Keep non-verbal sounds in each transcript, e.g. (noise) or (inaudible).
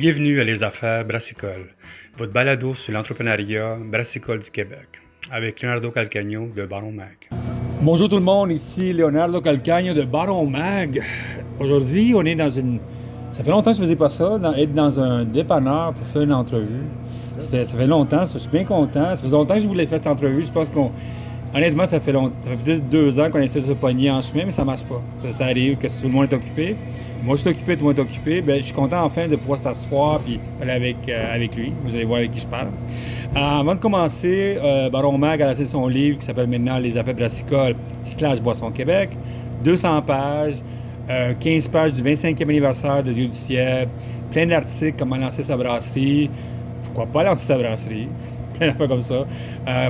Bienvenue à Les Affaires Brassicole, votre balado sur l'entrepreneuriat brassicole du Québec, avec Leonardo Calcagno de Baron Mag. Bonjour tout le monde, ici Leonardo Calcagno de Baron Mag. Aujourd'hui, on est dans une. Ça fait longtemps que je ne faisais pas ça, être dans un dépanneur pour faire une entrevue. Ça fait longtemps, je suis bien content. Ça fait longtemps que je voulais faire cette entrevue. Je pense qu'on Honnêtement, ça fait, longtemps, ça fait de deux ans qu'on essaie de se pogner en chemin, mais ça marche pas. Ça, arrive que tout le monde est occupé. Moi, je suis occupé, tout le monde est occupé. Ben, je suis content enfin de pouvoir s'asseoir et parler avec, euh, avec lui. Vous allez voir avec qui je parle. Euh, avant de commencer, euh, Baron Mag a lancé son livre qui s'appelle maintenant Les affaires brassicoles slash Boisson Québec. 200 pages, 15 pages du 25e anniversaire de Dieu du ciel, plein d'articles, comment lancer sa brasserie, pourquoi pas lancer sa brasserie, (laughs) plein d'affaires comme ça,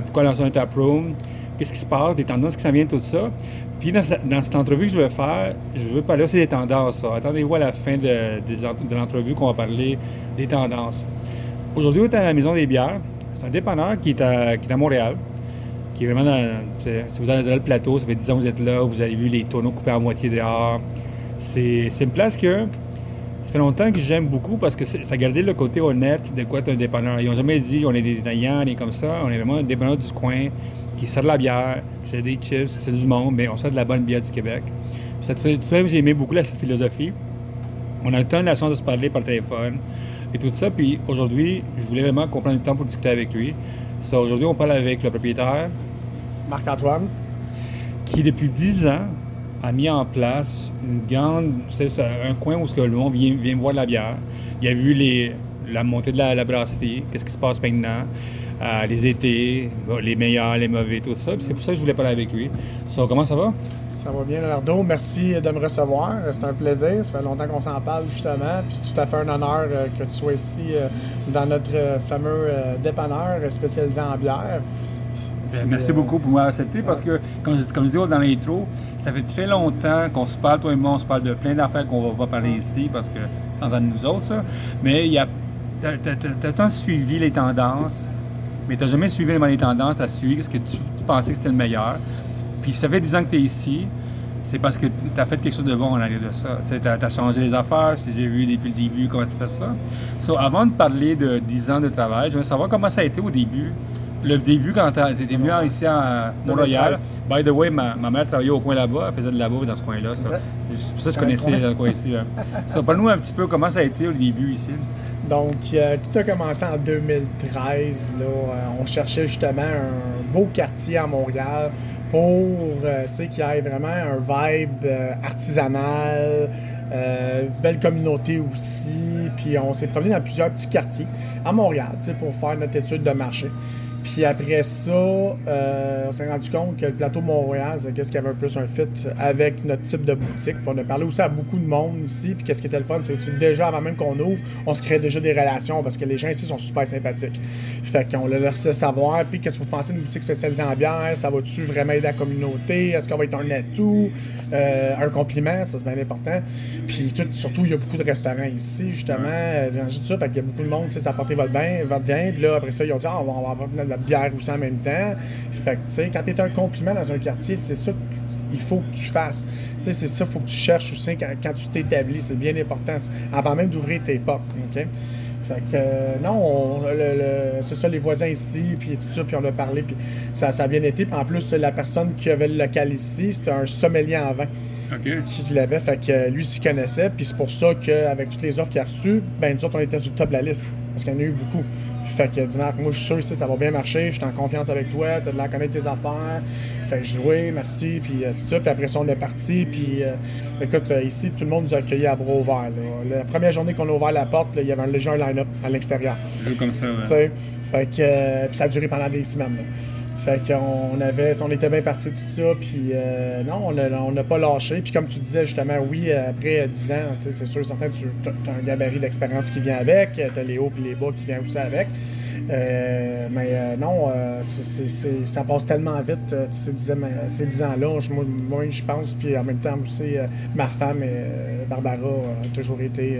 pourquoi lancer un taproom? Qu'est-ce qui se passe, les tendances qui s'en viennent, tout ça. Puis dans, cette entrevue que je vais faire, je veux parler aussi des tendances. Attendez-vous à la fin de, l'entrevue qu'on va parler des tendances. Aujourd'hui, on est à la Maison des Bières. C'est un dépanneur qui est à, Montréal, qui est vraiment dans... Si vous allez dans le plateau, ça fait 10 ans que vous êtes là, vous avez vu les tonneaux coupés à moitié dehors. C'est une place que ça fait longtemps que j'aime beaucoup parce que ça gardait le côté honnête de quoi être un dépanneur. Ils n'ont jamais dit on est des détaillants, on est comme ça. On est vraiment un dépanneur du coin qui sert de la bière, c'est des chips, c'est du monde, mais on sert de la bonne bière du Québec. ça fait, j'ai aimé beaucoup cette philosophie. On a eu le la chance de se parler par téléphone et tout ça. Puis aujourd'hui, je voulais vraiment qu'on prenne du temps pour discuter avec lui. aujourd'hui, on parle avec le propriétaire. Marc-Antoine. Qui, depuis 10 ans, a mis en place une grande. C'est un coin où le monde vient, vient voir la bière. Il a vu les, la montée de la, la brasserie, qu'est-ce qui se passe maintenant les étés, les meilleurs, les mauvais, tout ça. c'est pour ça que je voulais parler avec lui. So, comment ça va? Ça va bien, Leonardo. Merci de me recevoir. C'est un plaisir. Ça fait longtemps qu'on s'en parle, justement. Puis c'est tout à fait un honneur euh, que tu sois ici euh, dans notre euh, fameux dépanneur spécialisé en bière. Ben, merci beaucoup pour m'avoir accepté parce que, comme je, comme je dis dans l'intro, ça fait très longtemps qu'on se parle, toi et moi, on se parle de plein d'affaires qu'on va pas parler ici parce que sans en nous autres, ça. Mais il y a. T'as tant suivi les tendances, mais tu n'as jamais suivi les tendances, tu as suivi ce que tu, pensais que c'était le meilleur. Puis ça fait 10 ans que tu es ici, c'est parce que tu as fait quelque chose de bon en arrière de ça. Tu as, changé les affaires, j'ai vu depuis le début comment tu fais ça. So, avant de parler de 10 ans de travail, je veux savoir comment ça a été au début. Le début, quand tu étais venu ici à Mont-Royal, by the way, ma, mère travaillait au coin là-bas, elle faisait de la bouffe dans ce coin-là. Ça. C'est ça que je connaissais le coin ici. (laughs) So, Parle-nous un petit peu comment ça a été au début ici. Donc, euh, tout a commencé en 2013. Là, euh, on cherchait justement un beau quartier à Montréal pour euh, qu'il y ait vraiment un vibe artisanal, belle communauté aussi. Puis on s'est promené dans plusieurs petits quartiers à Montréal pour faire notre étude de marché. Puis après ça, euh, on s'est rendu compte que le plateau Mont-Royal, c'est qu'est-ce qui avait un plus un fit avec notre type de boutique. Puis on a parlé aussi à beaucoup de monde ici. Puis qu'est-ce qui était le fun, c'est aussi déjà avant même qu'on ouvre, on se crée déjà des relations parce que les gens ici sont super sympathiques. Fait qu'on leur laissé savoir. Puis qu'est-ce que vous pensez d'une boutique spécialisée en bière? Ça va-tu vraiment aider la communauté? Est-ce qu'on va être un atout? Euh, Un compliment, ça c'est bien important. Puis tout, surtout, il y a beaucoup de restaurants ici, justement. Euh, ça, fait qu'il y a beaucoup de monde, tu sais, ça apporté votre bien, votre bien. Puis là, après ça, ils ont dit, ah, on va avoir la bière aussi en même temps. Fait que, tu sais, quand tu es un compliment dans un quartier, c'est ça qu'il faut que tu fasses. Tu sais, c'est ça qu'il faut que tu cherches aussi quand, tu t'établis. C'est bien important. Avant même d'ouvrir tes portes, OK? Fait que, euh, non, c'est ça, les voisins ici, puis tout ça, puis on a parlé, puis ça, ça a bien été. Puis en plus, la personne qui avait le local ici, c'était un sommelier en vin. Qui l'avait, fait que lui s'y connaissait, puis c'est pour ça qu'avec toutes les offres qu'il a reçues, ben nous autres, on était sur le top de la liste, parce qu'il y en a eu beaucoup. Fait que Marc, moi je suis sûr que ça va bien marcher, je suis en confiance avec toi, tu as de la connaître tes affaires. Fait jouer, merci, puis euh, tout ça. Puis après ça, on est parti. Puis euh, écoute, euh, ici, tout le monde nous a accueillis à bras ouverts. La première journée qu'on a ouvert la porte, il y avait un léger line-up à l'extérieur. comme ça, ouais. Fait que, puis ça a duré pendant des semaines. Fait qu'on avait, on était bien parti de tout ça, puis non, on n'a pas lâché. Puis comme tu disais justement, oui, après 10 ans, c'est sûr, certain, tu as un gabarit d'expérience qui vient avec, tu as les hauts et les bas qui viennent aussi avec. Euh, mais euh, non, euh, ça passe tellement vite, euh, ces dix, ans- ces dix ans-là. Je- Moi, moi, je pense, puis en même temps aussi, ma femme, Barbara, a toujours été,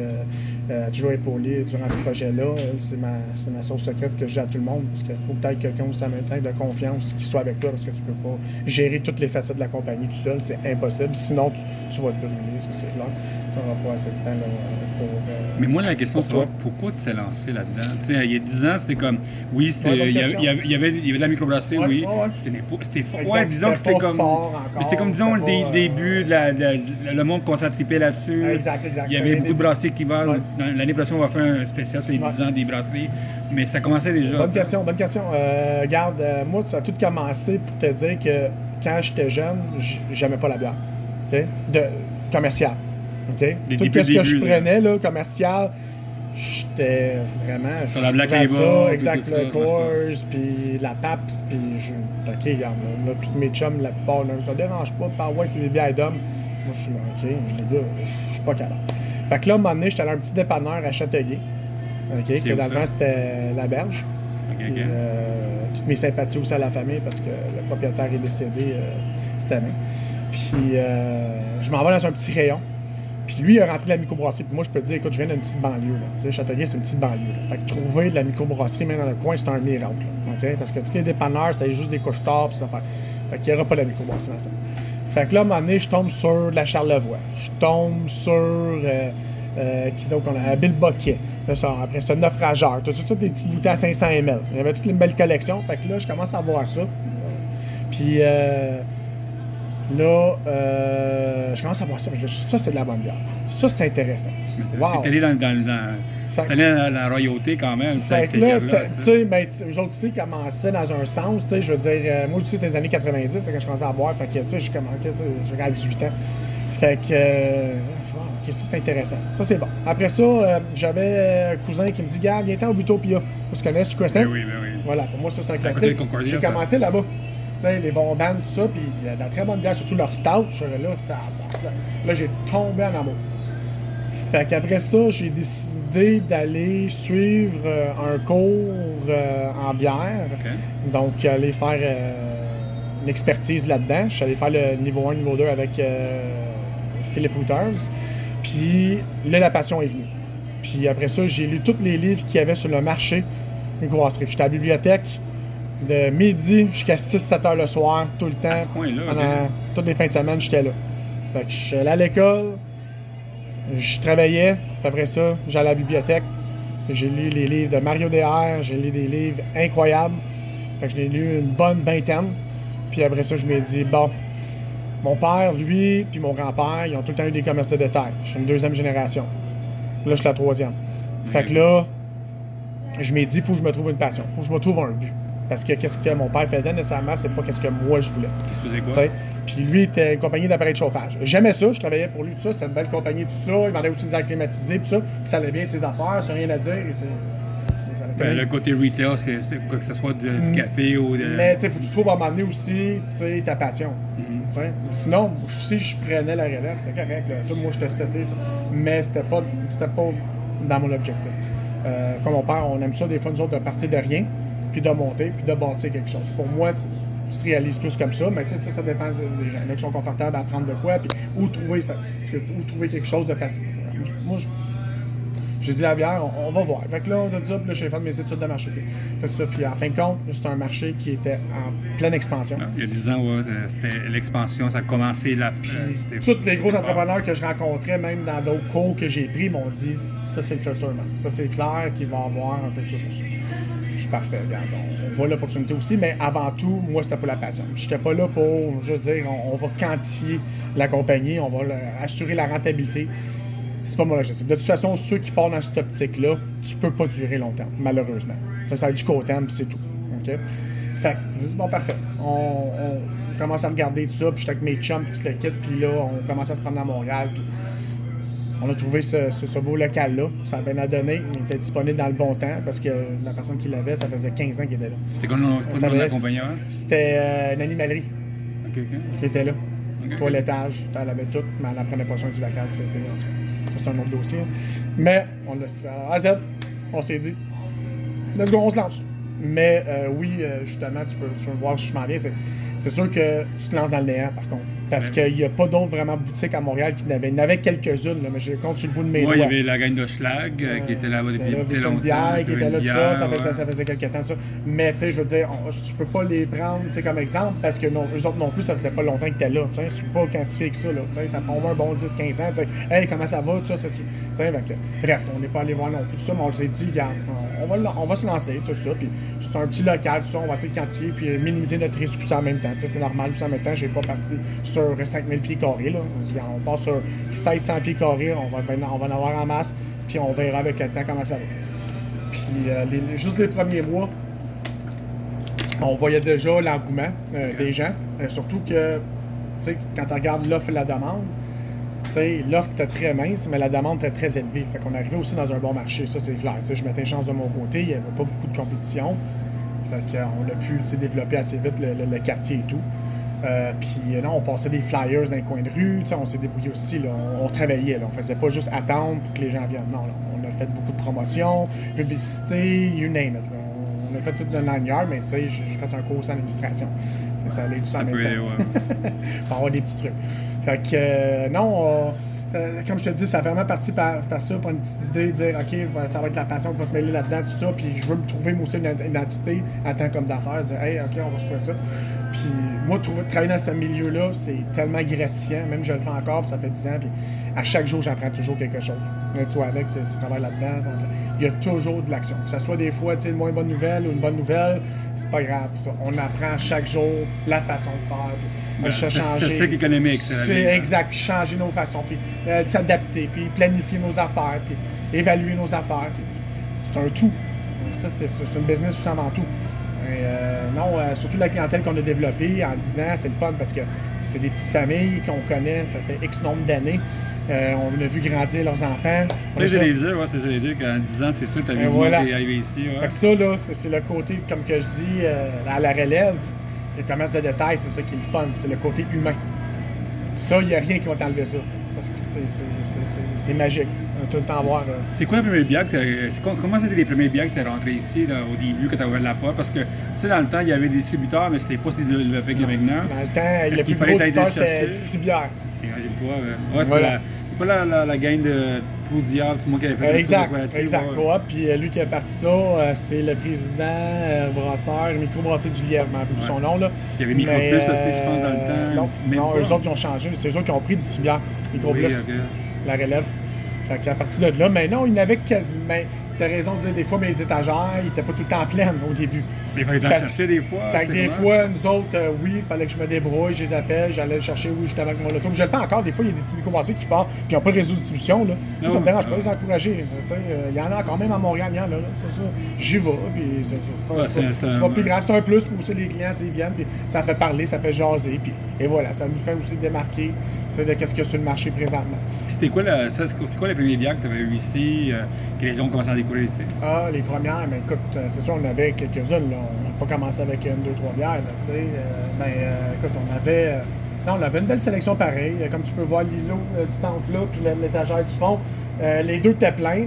a toujours épaulée durant ce projet-là. C'est ma, ma source secrète que j'ai à tout le monde, parce qu'il faut peut-être quelqu'un aussi en même temps de confiance qui soit avec toi, parce que tu peux pas gérer toutes les facettes de la compagnie tout seul, c'est impossible. Sinon, tu, tu vas te brûler, c'est clair. Pour... Mais moi, la question, c'est pourquoi? tu t'es lancé là-dedans? Il y a 10 ans, c'était comme. Oui, Ouais, il, y avait, y avait, il y avait- il y avait de la microbrasserie, Ouais, oui. ouais. C'était fort. Ouais, disons que c'était comme. fort encore, mais c'était comme, disons, des pas, euh, de la, de la- le monde à triper là-dessus. Exact, exact. Il y avait beaucoup de brasseries qui vont. L'année prochaine, on va faire un spécial sur les 10 Ouais. ans des brasseries. Mais ça commençait déjà. Bonne question, bonne question. Euh, regarde, euh, moi, ça a tout commencé pour te dire que quand j'étais jeune, j'aimais pas la bière. De commercial. OK? Les tout débuts, ce que je prenais, là, commercial, j'étais vraiment. Sur la Black Label, exact, le. Coors, puis la PAPS, puis je. OK, regarde, là, tous mes chums, la plupart, là, ça dérange pas, par ouais, c'est des bières d'hommes. Moi, je suis là, OK, je les gars, je suis pas capable. Fait que là, à un moment donné, j'étais allé à un petit dépanneur à Châteauguay. OK, que temps, c'était la berge. Euh, toutes mes sympathies aussi à la famille parce que le propriétaire est décédé euh, cette année. Puis euh, je m'en vais dans un petit rayon. Puis lui, il a rentré de la microbrasserie. Puis moi, je peux te dire, écoute, je viens d'une petite banlieue. Là. Châteauguay, c'est une petite banlieue. Fait que trouver de la microbrasserie, même dans le coin, c'est un miracle. Parce que tous les dépanneurs, c'est juste des couches tard, puis ça fait. Fait qu'il n'y aura pas de la microbrasserie dans ça. Fait que là, à un moment donné, je tombe sur la Charlevoix. Je tombe sur. euh, euh, qui donc on a? Bill Boquet. Après ça, Naufrageur. Tout ça, toutes des petites bouteilles à 500 ml. Il y avait toutes les belles collections. Fait que là, je commence à voir ça. Puis euh, là, euh, je commence à voir ça. Je- Ça, c'est de la bonne bière. Ça, c'est intéressant. Wow. T'es allé dans, dans, allé dans la royauté quand même. Fait que là, tu sais. ben, tu sais, eux autres aussi commençaient dans un sens, tu sais, je veux dire, euh, moi aussi, c'était les années 90, c'est quand je commençais à boire, fait que, tu sais, j'ai à 18 ans. Fait que, euh, wow, ok, ça, c'est intéressant. Ça, c'est bon. Après ça, euh, j'avais un cousin qui me dit, gars, viens-t'en au Butopia. On se connaît, sur Crescent. Ben oui, ben oui. Voilà, pour moi, ça, c'est un classique. J'ai commencé là-bas. Sais, les bons bands, tout ça, puis il y a de la très bonne bière, surtout leur stout. Je là, tabarnak, là, là j'ai tombé en amour. Fait qu'après ça, j'ai décidé d'aller suivre euh, un cours euh, en bière. Donc, aller faire euh, une expertise là-dedans. Je suis allé faire le niveau 1, niveau 2 avec Philippe Houters. Puis là, la passion est venue. Puis après ça, j'ai lu tous les livres qu'il y avait sur le marché microbrasserie. J'étais à la bibliothèque de midi jusqu'à 6-7 heures le soir, tout le temps. À ce coin-là, Pendant toutes les fins de semaine, j'étais là. Fait que je suis allé à l'école, je travaillais, puis après ça, j'allais à la bibliothèque. J'ai lu les livres de Mario DR, j'ai lu des livres incroyables. Fait que je l'ai lu une bonne vingtaine. Puis après ça, je me dit, bon, mon père, lui, puis mon grand-père, ils ont tout le temps eu des commerces de détail. Je suis une deuxième génération. Là, je suis la troisième. Fait que là, je m'ai dit, il faut que je me trouve une passion. Il faut que je me trouve un but. Parce que qu'est-ce que mon père faisait nécessairement, c'est pas qu'est-ce que moi je voulais. Qui se faisait quoi? Puis lui était une compagnie d'appareils de chauffage. J'aimais ça, je travaillais pour lui, tout ça. C'est une belle compagnie, tout ça. Il vendait aussi des airs climatisés, tout ça. Puis ça allait bien ses affaires, sans rien à dire. et Ben, le côté retail, c'est quoi que ce soit de- du Mm. café ou de. Mais tu sais, faut que tu trouves à un moment donné aussi, ta passion. Mhm. Sais? Sinon, si je prenais la relève, c'est correct. Là. Tout, moi, je te setais, mais c'était pas, c'était pas dans mon objectif. Euh, comme mon père, on aime ça des fois, nous autres, de partir de rien, puis de monter, puis de bâtir quelque chose. Pour moi, tu te réalises plus comme ça, mais tu sais, ça, ça dépend des gens. Il y en a qui sont confortables à apprendre de quoi, puis où trouver, où trouver quelque chose de facile. Moi, je- j'ai dit la bière, on, on va voir. Fait que là, tout ça, puis là, j'ai fait mes études de marché. Tout ça. Puis en fin de compte, c'est un marché qui était en pleine expansion. Ah, Il y a 10 ans, ouais, c'était l'expansion, ça a commencé la. euh, c'était- Tous les gros c'était entrepreneurs que je rencontrais, même dans d'autres cours que j'ai pris, m'ont dit ça c'est le futur. Ça c'est clair qu'il va avoir un futur pour ça. Je suis parfait, regarde. On, voit l'opportunité aussi, mais avant tout, moi c'était pas la passion. J'étais pas là pour juste dire on, va quantifier la compagnie, on va assurer la rentabilité. C'est pas mon objectif. De toute façon, ceux qui partent dans cette optique-là, tu peux pas durer longtemps, malheureusement. Ça, ça a du court terme, c'est tout. OK? Fait j'ai dit, bon, parfait. On, commence à regarder tout ça, puis j'étais avec mes chums, tout le kit, puis là, on commence à se prendre à Montréal, on a trouvé ce, ce- ce beau local-là. Ça a bien à donner. Il était disponible dans le bon temps, parce que la personne qui l'avait, ça faisait 15 ans qu'il était là. C'était quoi le nom? C'était euh, une animalerie qui était là. Ok. Toilettage, elle avait tout, mais elle n'en prenait pas soin du local. C'était, ça, c'est un autre dossier. Mais on l'a fait à Z. On s'est dit, let's go, on se lance. Mais euh, oui, euh, justement, tu peux, tu peux voir si je m'en viens. C'est, c'est sûr que tu te lances dans le néant, par contre. Parce qu'il n'y a pas d'autres vraiment boutiques à Montréal qui n'avaient. Il y en avait quelques-unes, mais je compte sur le bout de mes Moi, il y avait la gang de Schlag euh, qui était là-bas depuis là, très longtemps. Bière, qui était là, ça, ça, ouais. faisait, ça faisait quelques temps, ça. Mais, tu sais, je veux dire, on- tu peux pas les prendre, comme exemple, parce que non, eux autres non plus, ça faisait pas longtemps que t'étais là, tu sais, c'est pas quantifié que ça, là, tu sais, ça prend un bon 10, 15 ans, tu sais, hey, comment ça va, ça, que- bref, on n'est pas allé voir non plus tout ça, mais on s'est dit, regarde, on, va, on va se lancer, tout ça, puis c'est un petit local, tout ça, on va essayer de quantifier, puis minimiser notre risque, tout ça en même temps, tu sais, c'est normal, tout ça en même temps, j'ai pas parti sur 5000 pieds carrés, là, on, part sur 1600 pieds carrés, on va, ben, on va en avoir en masse, puis on verra avec le temps comment ça va. Puis euh, les- juste les premiers mois, on voyait déjà l'engouement euh, des gens. Euh, surtout que, tu sais, quand tu regardes l'offre et la demande, tu sais, l'offre était très mince, mais la demande était très élevée. Fait qu'on arrivait aussi dans un bon marché, ça c'est clair. Tu sais, je mettais une chance de mon côté, il n'y avait pas beaucoup de compétition. Fait qu'on a pu développer assez vite le, le- le quartier et tout. Euh, puis euh, là, on passait des flyers dans les coins de rue, tu sais, on s'est débrouillé aussi, là, on, on travaillait, là, on faisait pas juste attendre pour que les gens viennent. Non, là, on a fait beaucoup de promotions, publicité, you name it. là. On a fait tout de nine yards, mais tu sais, j'ai fait un cours en administration. Ça, ça allait tout ça, en même peut temps aider, ouais. (laughs) pour avoir des petits trucs. Fait que, euh, non, euh, euh, comme je te dis, ça a vraiment parti par, par ça, par une petite idée, de dire, OK, ça va être la passion qui va se mêler là-dedans, tout ça, puis je veux me trouver, moi aussi, une id- identité en tant qu'homme d'affaires, dire, hey, OK, on va se faire ça. Puis moi, travailler dans ce milieu-là, c'est tellement gratifiant, même je le fais encore, puis ça fait 10 ans, puis à chaque jour, j'apprends toujours quelque chose. Mais toi, avec, tu, tu travailles là-dedans, donc il y a toujours de l'action. Que ce soit des fois, tu sais, une moins bonne nouvelle ou une bonne nouvelle, c'est pas grave, ça. On apprend chaque jour la façon de faire, Ben, c'est- ça c'est hein. exact, puis changer nos façons, puis euh, s'adapter, puis planifier nos affaires, puis évaluer nos affaires. puis C'est un tout. Ça, c'est une business tout avant tout. Euh, non, euh, surtout la clientèle qu'on a développée en 10 ans, c'est le fun parce que c'est des petites familles qu'on connaît, ça fait X nombre d'années. Euh, on a vu grandir leurs enfants. Ça, les dire, ouais, c'est dit qu'en 10 ans, c'est sûr que ta Et vision voilà. est ici. Ouais. Fait que ça, là, c'est le côté, comme que je dis, à la relève, le commerce de détail, c'est ça qui est le fun, c'est le côté humain. Ça, il n'y a rien qui va t'enlever ça. Parce que c'est magique. Tout le temps voir. euh, C'est quoi la première bière que Comment c'était les premières bières que tu es rentré ici là, au début, quand tu as ouvert la porte? Parce que, tu sais, dans le temps, il y avait des distributeurs, mais c'était pas si développé a maintenant. Dans le temps, le plus fallait gros c'était distributeur. Imagine-toi. ouais. Ouais, c'est Voilà. la- c'est pas la, la, la gang de Trou Diable, tout le monde qui avait fait Euh, exact, exact. ouais. Ouais, Puis euh, lui qui a parti ça, euh, c'est le président euh, brasseur, microbrasseur du Lièvre, m'en rappelle plus Ouais. son nom. Là. Il y avait Micro Mais, Plus aussi, je pense, dans le temps. Non, non eux autres qui ont changé. C'est eux autres qui ont pris distributeur, Micro Oui, Plus, ok. la relève. Fait qu'à partir de là, mais non, il n'avait quasiment. T'as raison de dire, des fois, mes étagères, ils étaient pas tout le temps pleines au début. Mais il fallait Parce- chercher des fois. Fait que des fois, nous autres, euh, oui, il fallait que je me débrouille, je les appelle, j'allais le chercher, oui, justement, avec mon auto. Je le fais encore, des fois, il y a des microbrasseurs qui partent, puis ils n'ont pas de réseau de distribution, là. Ah ça me ouais, dérange ah pas, les encourager. euh, euh, Il y en a quand même à Montréal, il y en a. J'y vais, puis Ouais, pas- c'est- pas plus grave, c'est un plus pour aussi les clients, ils viennent, puis ça fait parler, ça fait jaser, puis et voilà, ça nous fait aussi démarquer, de qu'est-ce qu'il y a sur le marché présentement. C'était quoi, la, ça, c'était quoi les premières bières que tu avais eues ici, euh, que les gens ont commencé à découvrir ici? Ah, les premières, mais écoute, euh, c'est sûr, on avait quelques-unes. On n'a pas commencé avec une, deux, trois bières, tu sais. euh, mais euh, écoute, on avait. non, on avait une belle sélection pareille. Comme tu peux voir l'îlot du centre là, puis l'étagère du fond. Les deux étaient pleins.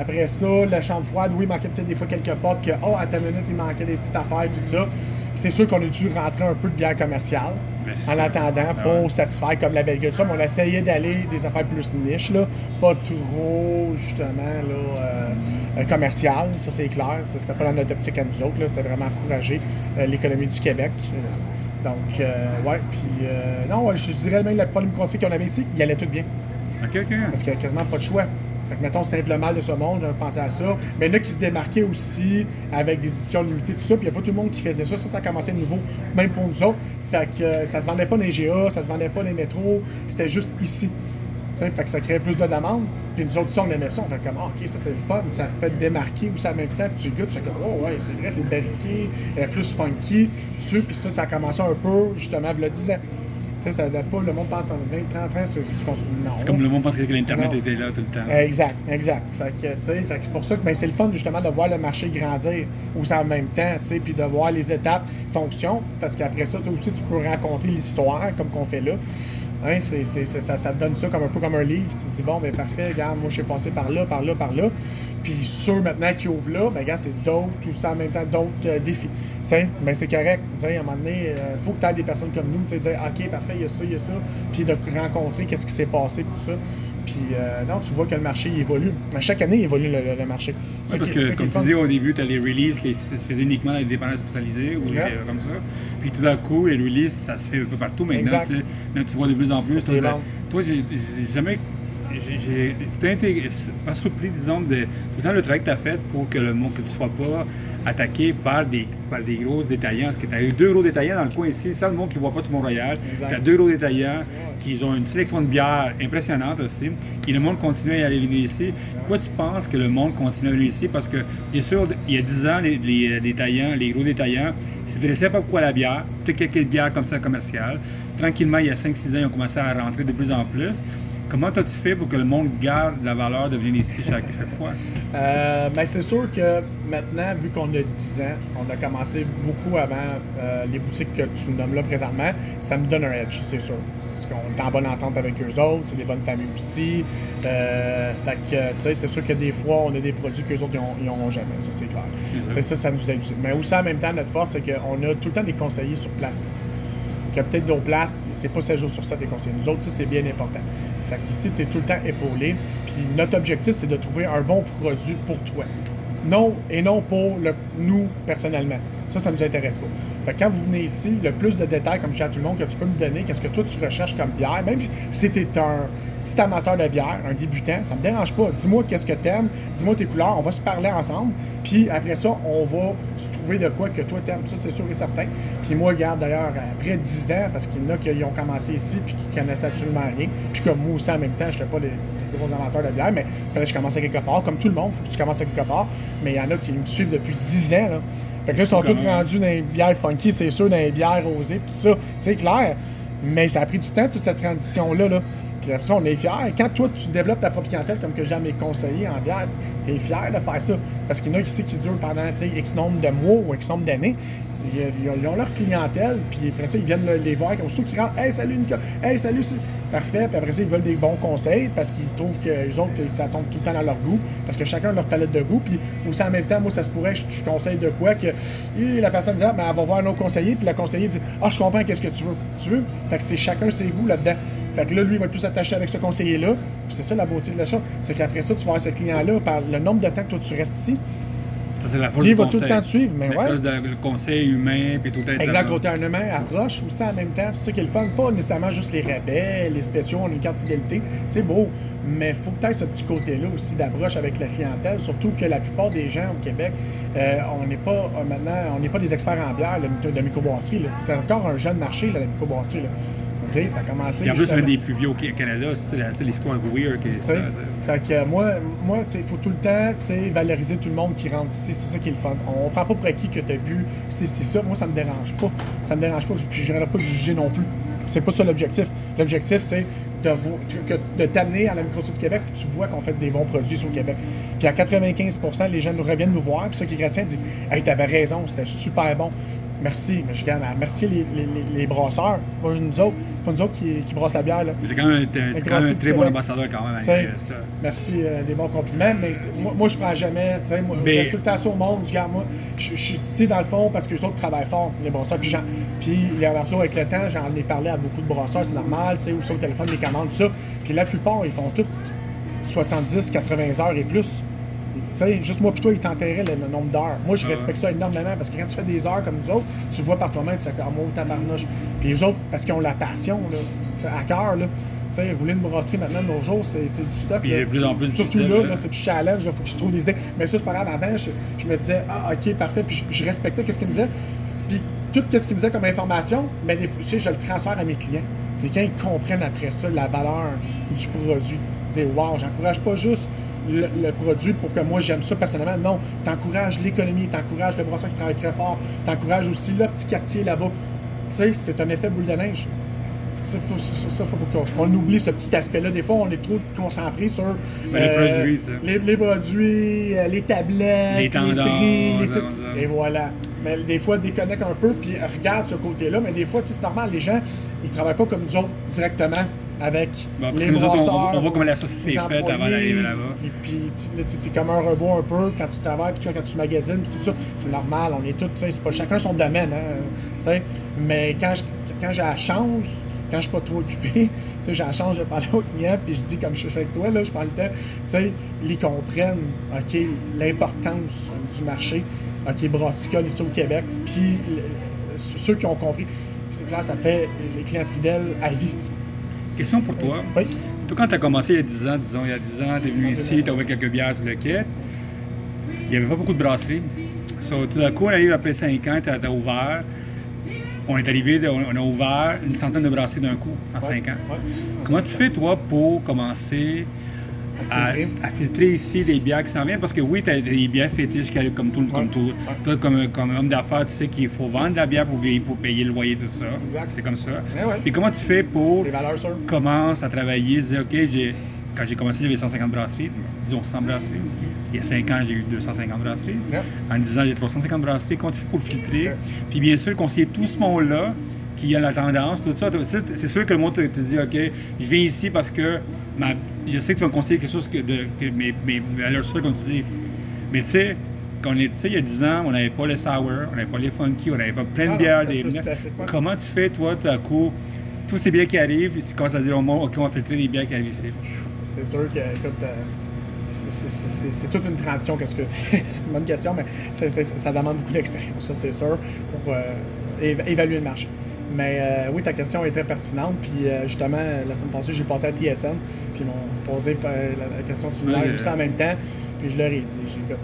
Après ça, la chambre froide, oui, il manquait peut-être des fois quelques portes que, oh, à ta minute, il manquait des petites affaires, tout ça. C'est sûr qu'on a dû rentrer un peu de bière commerciale en attendant Ah pour ouais. satisfaire comme la belle gueule. Ça, mais on essayait d'aller des affaires plus niches, là, pas trop, justement, là, euh, euh, commercial, ça c'est clair. Ça, c'était pas dans notre optique à nous autres, là, c'était vraiment encourager euh, l'économie du Québec. Donc, euh, ouais, puis non, je dirais même la plupart des conseils qu'on avait ici, il allait tout bien. Ok, ok. Parce qu'il n'y a quasiment pas de choix. Fait que, mettons, simplement de ce monde, j'avais pensé à ça. Mais a qui se démarquaient aussi avec des éditions limitées, tout ça. Puis il n'y a pas tout le monde qui faisait ça. Ça, ça a commencé nouveau, même pour nous autres. Fait que euh, ça se vendait pas dans les GA, ça se vendait pas dans les métros. C'était juste ici. Tu sais, fait que ça créait plus de demandes. Puis nous autres, ça, on aimait ça. On fait comme, ah, OK, ça, c'est le fun. Ça fait démarquer aussi en même temps. Puis tu goûtes, tu fais comme, oh, ouais, c'est vrai, c'est barriqué, euh, plus funky. Puis ça, ça a commencé un peu, justement, il y a 10 ans. Sais, ça n'a pas, le monde pense pendant 20, 30 ans, c'est ce qu'ils font. Non. C'est comme le monde pensait que l'Internet était là tout le temps. Exact, exact. Fait que, tu sais, fait que c'est pour ça que ben, c'est le fun justement de voir le marché grandir aussi en même temps, tu sais, puis de voir les étapes fonction, parce qu'après ça, toi aussi, tu peux rencontrer l'histoire comme qu'on fait là. Hein, ça, ça te donne ça comme un peu comme un livre. Tu te dis, bon, ben parfait, regarde, moi je suis passé par là, par là, par là. Puis ceux maintenant qui ouvrent là, ben regarde, c'est d'autres, tout ça en même temps, d'autres euh, défis. Sais, ben c'est correct. Tu sais, à un moment donné, il faut que tu aies des personnes comme nous, tu sais, dire, OK, parfait, il y a ça, il y a ça. Puis de rencontrer qu'est-ce qui s'est passé, tout ça. Puis euh, non, tu vois que le marché évolue. À chaque année, il évolue le, marché. Ouais, parce que, comme tu disais au début, tu as les releases qui se faisaient uniquement dans les dépanneurs spécialisés ou les- Ouais. comme ça. Puis tout d'un coup, les releases, ça se fait un peu partout maintenant. Tu sais. Là, tu vois de plus en plus. Toi, j'ai jamais. J'ai tout été pas surpris, disons, de tout le temps le travail que tu as fait pour que le monde, que tu sois pas attaqué par des, par des gros détaillants. Parce que tu as eu deux gros détaillants dans le coin ici. Ça, le monde qui ne voit pas du Mont-Royal. Exact. Tu as deux gros détaillants qui ont une sélection de bières impressionnante aussi. Et le monde continue à aller venir ici. Pourquoi tu penses que le monde continue à venir ici? Parce que, bien sûr, il y a 10 ans, les, les détaillants, les gros détaillants, s'intéressaient pas beaucoup à la bière. Peut-être quelques bières comme ça commerciales. Tranquillement, il y a 5-6 ans, ils ont commencé à rentrer de plus en plus. Comment as-tu fait pour que le monde garde la valeur de venir ici chaque, chaque fois? Euh, ben, c'est sûr que maintenant, vu qu'on a 10 ans, on a commencé beaucoup avant euh, les boutiques que tu nommes là présentement, ça me donne un edge, c'est sûr. Parce qu'on est en bonne entente avec eux autres, c'est des bonnes familles aussi. Euh, fait que, tu sais, c'est sûr que des fois, on a des produits qu'eux autres, ils n'auront jamais, ça c'est clair. Fait ça, ça nous aide aussi. Mais aussi, en même temps, notre force, c'est qu'on a tout le temps des conseillers sur place ici. Que peut-être d'autres places, c'est pas 7 jours sur 7 des conseillers. Nous autres, ça, c'est bien important. Fait qu'ici, tu es tout le temps épaulé. Puis notre objectif, c'est de trouver un bon produit pour toi. Non, et non pour le, nous, personnellement. Ça, ça nous intéresse pas. Fait que quand vous venez ici, le plus de détails, comme je dis à tout le monde, que tu peux me donner, qu'est-ce que toi tu recherches comme bière, même si tu es un petit amateur de bière, un débutant, ça me dérange pas. Dis-moi qu'est-ce que t'aimes, dis-moi tes couleurs, on va se parler ensemble, puis après ça, on va se trouver de quoi que toi t'aimes. Ça, c'est sûr et certain. Puis moi, regarde d'ailleurs, après 10 ans, parce qu'il y en a qui ont commencé ici puis qui connaissent absolument rien, puis comme moi aussi en même temps, je pas des, des gros amateurs de bière, mais il fallait que je commence à quelque part. Comme tout le monde, il faut que tu commences à quelque part. Mais il y en a qui me suivent depuis 10 ans. Fait que là, ils sont tous rendus dans les bières funky, c'est sûr, dans les bières rosées, tout ça, c'est clair. Mais ça a pris du temps, toute cette transition-là. Là. Puis après ça, on est fiers. Quand toi, tu développes ta propre clientèle, comme que mes conseillers en bière, tu es fier de faire ça. Parce qu'il y en a ici qui durent pendant X nombre de mois ou X nombre d'années. Ils, ont- leur clientèle, puis après ça, ils viennent le- les voir. Comme ceux qui rentrent, Hey, salut Nicolas! Hey, salut! Parfait. Puis après ça, ils veulent des bons conseils parce qu'ils trouvent que les autres, ça tombe tout le temps dans leur goût. Parce que chacun a leur palette de goût. Puis aussi en même temps, moi, ça se pourrait, je, je conseille de quoi que la personne dit, ah, ben, elle va voir un autre conseiller. Puis le conseiller dit, ah, je comprends, qu'est-ce que tu veux? Tu veux? Fait que c'est chacun ses goûts là-dedans. Fait que là, lui, il va plus attaché avec ce conseiller-là. Puis c'est ça la beauté de la chose. C'est qu'après ça, tu vas avoir ce client-là, par le nombre de temps que toi tu restes ici, Ça, c'est la force lui, il du va tout le temps te suivre. Mais ouais. de- le conseil humain, puis tout est Exact, côté un humain approche aussi en même temps. C'est ça qui est le fun. Pas nécessairement juste les rabais, les spéciaux, on a une carte fidélité. C'est beau. Mais il faut que tu aies ce petit côté-là aussi d'approche avec la clientèle. Surtout que la plupart des gens au Québec, euh, on n'est pas euh, maintenant, on n'est pas des experts en bière mytho- de microbrasserie. C'est encore un jeune marché, là, la microbrasserie. OK? Ça a commencé. En plus, un des plus vieux au Canada, c'est l'histoire weird. qui est-. Fait que euh, moi, moi il faut tout le temps valoriser tout le monde qui rentre ici. C'est ça qui est le fun. On prend pas pour acquis que tu as bu si c'est ça. Moi, ça me dérange pas. Ça me dérange pas. Puis je n'irai pas juger non plus. C'est pas ça l'objectif. L'objectif, c'est de, t'amener à la microbrasserie du Québec puis tu vois qu'on fait des bons produits sur le Québec. Puis à 95% les gens nous reviennent nous voir. Puis ceux qui chrétiens disent Hey, t'avais raison, c'était super bon. Merci. Mais je gagne à remercier les, les, brasseurs. Pas nous autres, pas nous autres qui, qui brassent la bière. Là. C'est quand même un, t'es- t'es quand même un très bon ambassadeur quand même. avec, ça. Merci euh, des bons compliments, mais moi, moi, je prends jamais, moi, Mais- je laisse tout le temps ça au monde, je garde moi, je, je suis ici dans le fond parce que les autres travaillent fort, les brasseurs, puis, puis Leonardo, avec le temps, j'en ai parlé à beaucoup de brasseurs, c'est normal, tu sais, ou sur le téléphone, les commandes, tout ça, puis la plupart, ils font toutes 70, 80 heures et plus. Juste moi, puis toi, ils t'enterraient le, le nombre d'heures. Moi, je respecte ça énormément parce que quand tu fais des heures comme nous autres, tu le vois par toi-même, tu fais comme moi, tabarnouche. Puis les autres, parce qu'ils ont la passion, là, à cœur, là. Tu sais, rouler une brasserie maintenant de nos jours, c'est c'est du stock. Puis là. de plus en plus Surtout difficile, là, là. là, c'est du challenge, il faut que je trouve des idées. Mais ça, c'est pas grave. Avant, je, je me disais, ah, ok, parfait. Puis je, je respectais ce qu'il me disait. Puis tout ce qu'il me disait comme information, mais des fois, tu sais, je le transfère à mes clients. Les clients, ils comprennent après ça la valeur du produit. Ils disent, wow, j'encourage pas juste le, le produit pour que moi j'aime ça personnellement. Non, t'encourages l'économie, t'encourages le brasseur qui travaille très fort, t'encourages aussi le petit quartier là-bas. Tu sais, c'est un effet boule de neige. Ça, faut, ça, faut pas on oublie ce petit aspect-là. Des fois, on est trop concentré sur euh, les produits, tu sais. les, les produits, euh, les tablettes, Les tendances, prix, les- ça. et voilà. Mais des fois, déconnecte un peu, puis regarde ce côté-là. Mais des fois, c'est normal, les gens, ils travaillent pas comme nous autres directement avec parce les que nous autres, on- voit comment la saucisse est faite avant d'arriver là-bas. Et puis, tu es comme un robot un peu quand tu travailles, puis quand tu magasines, puis tout ça. C'est normal, on est tous, tu sais, c'est pas chacun son domaine, hein, tu sais. Mais quand je- quand j'ai la chance, quand je suis pas trop occupé, (laughs) tu sais, j'ai la chance de parler aux clients, puis je dis comme je fais avec toi, là, je prends le temps, tu sais, ils comprennent, OK, l'importance du marché, OK, brassicole ici au Québec, puis ceux qui ont compris, c'est clair, ça fait les clients fidèles à vie. Question pour toi. Oui. Toi, quand tu as commencé il y a 10 ans, disons, il y a 10 ans, tu es venu ici, tu as ouvert quelques bières, tout le kit, il n'y avait pas beaucoup de brasseries. So, tout d'un coup, on arrive après 5 ans, tu as, ouvert. On est arrivé, on, on a ouvert une centaine de brasseries d'un coup en 5 ans. Ouais. Comment tu fais, toi, pour commencer à, filtrer. à filtrer ici les bières qui s'en viennent? Parce que oui, tu as des bières fétiches qui arrivent comme tout, comme Ouais. tout. Toi, comme, comme homme d'affaires, tu sais qu'il faut vendre la bière pour, payer- pour payer le loyer, tout ça. C'est comme ça. Et comment tu fais pour Les valeurs sûres. commence à travailler, dire, OK, j'ai, quand j'ai commencé, j'avais 150 brasseries, disons 100 brasseries. Il y a 5 ans, j'ai eu 250 brasseries. Yeah. En 10 ans, j'ai 350 brasseries. Comment tu fais pour le filtrer? Puis bien sûr, conseiller tout ce monde-là qui a la tendance, tout ça. C'est sûr que le monde te, te dit, OK, je viens ici parce que ma- je sais que tu vas me conseiller quelque chose que, de, que mes, mes valeurs sûres, comme tu dis. Mais tu sais, quand on est, tu sais, il y a 10 ans, on n'avait pas les sour, on n'avait pas les funky, on n'avait pas plein Ah de non, bières. Des... Comment tu fais, toi, tout à coup, tous ces bières qui arrivent, puis tu commences à dire au monde, OK, on va filtrer des bières qui arrivent ici. C'est sûr que, écoute, euh, c'est- toute une transition. Qu'est-ce que une (laughs) bonne question, mais ça demande beaucoup d'expérience, ça c'est sûr, pour euh, éva- évaluer le marché. Mais euh, oui, ta question est très pertinente. Puis euh, justement, la semaine passée, j'ai passé à TSN, puis ils m'ont posé euh, la, question similaire j'ai- aussi en même temps. Puis je leur ai dit, j'ai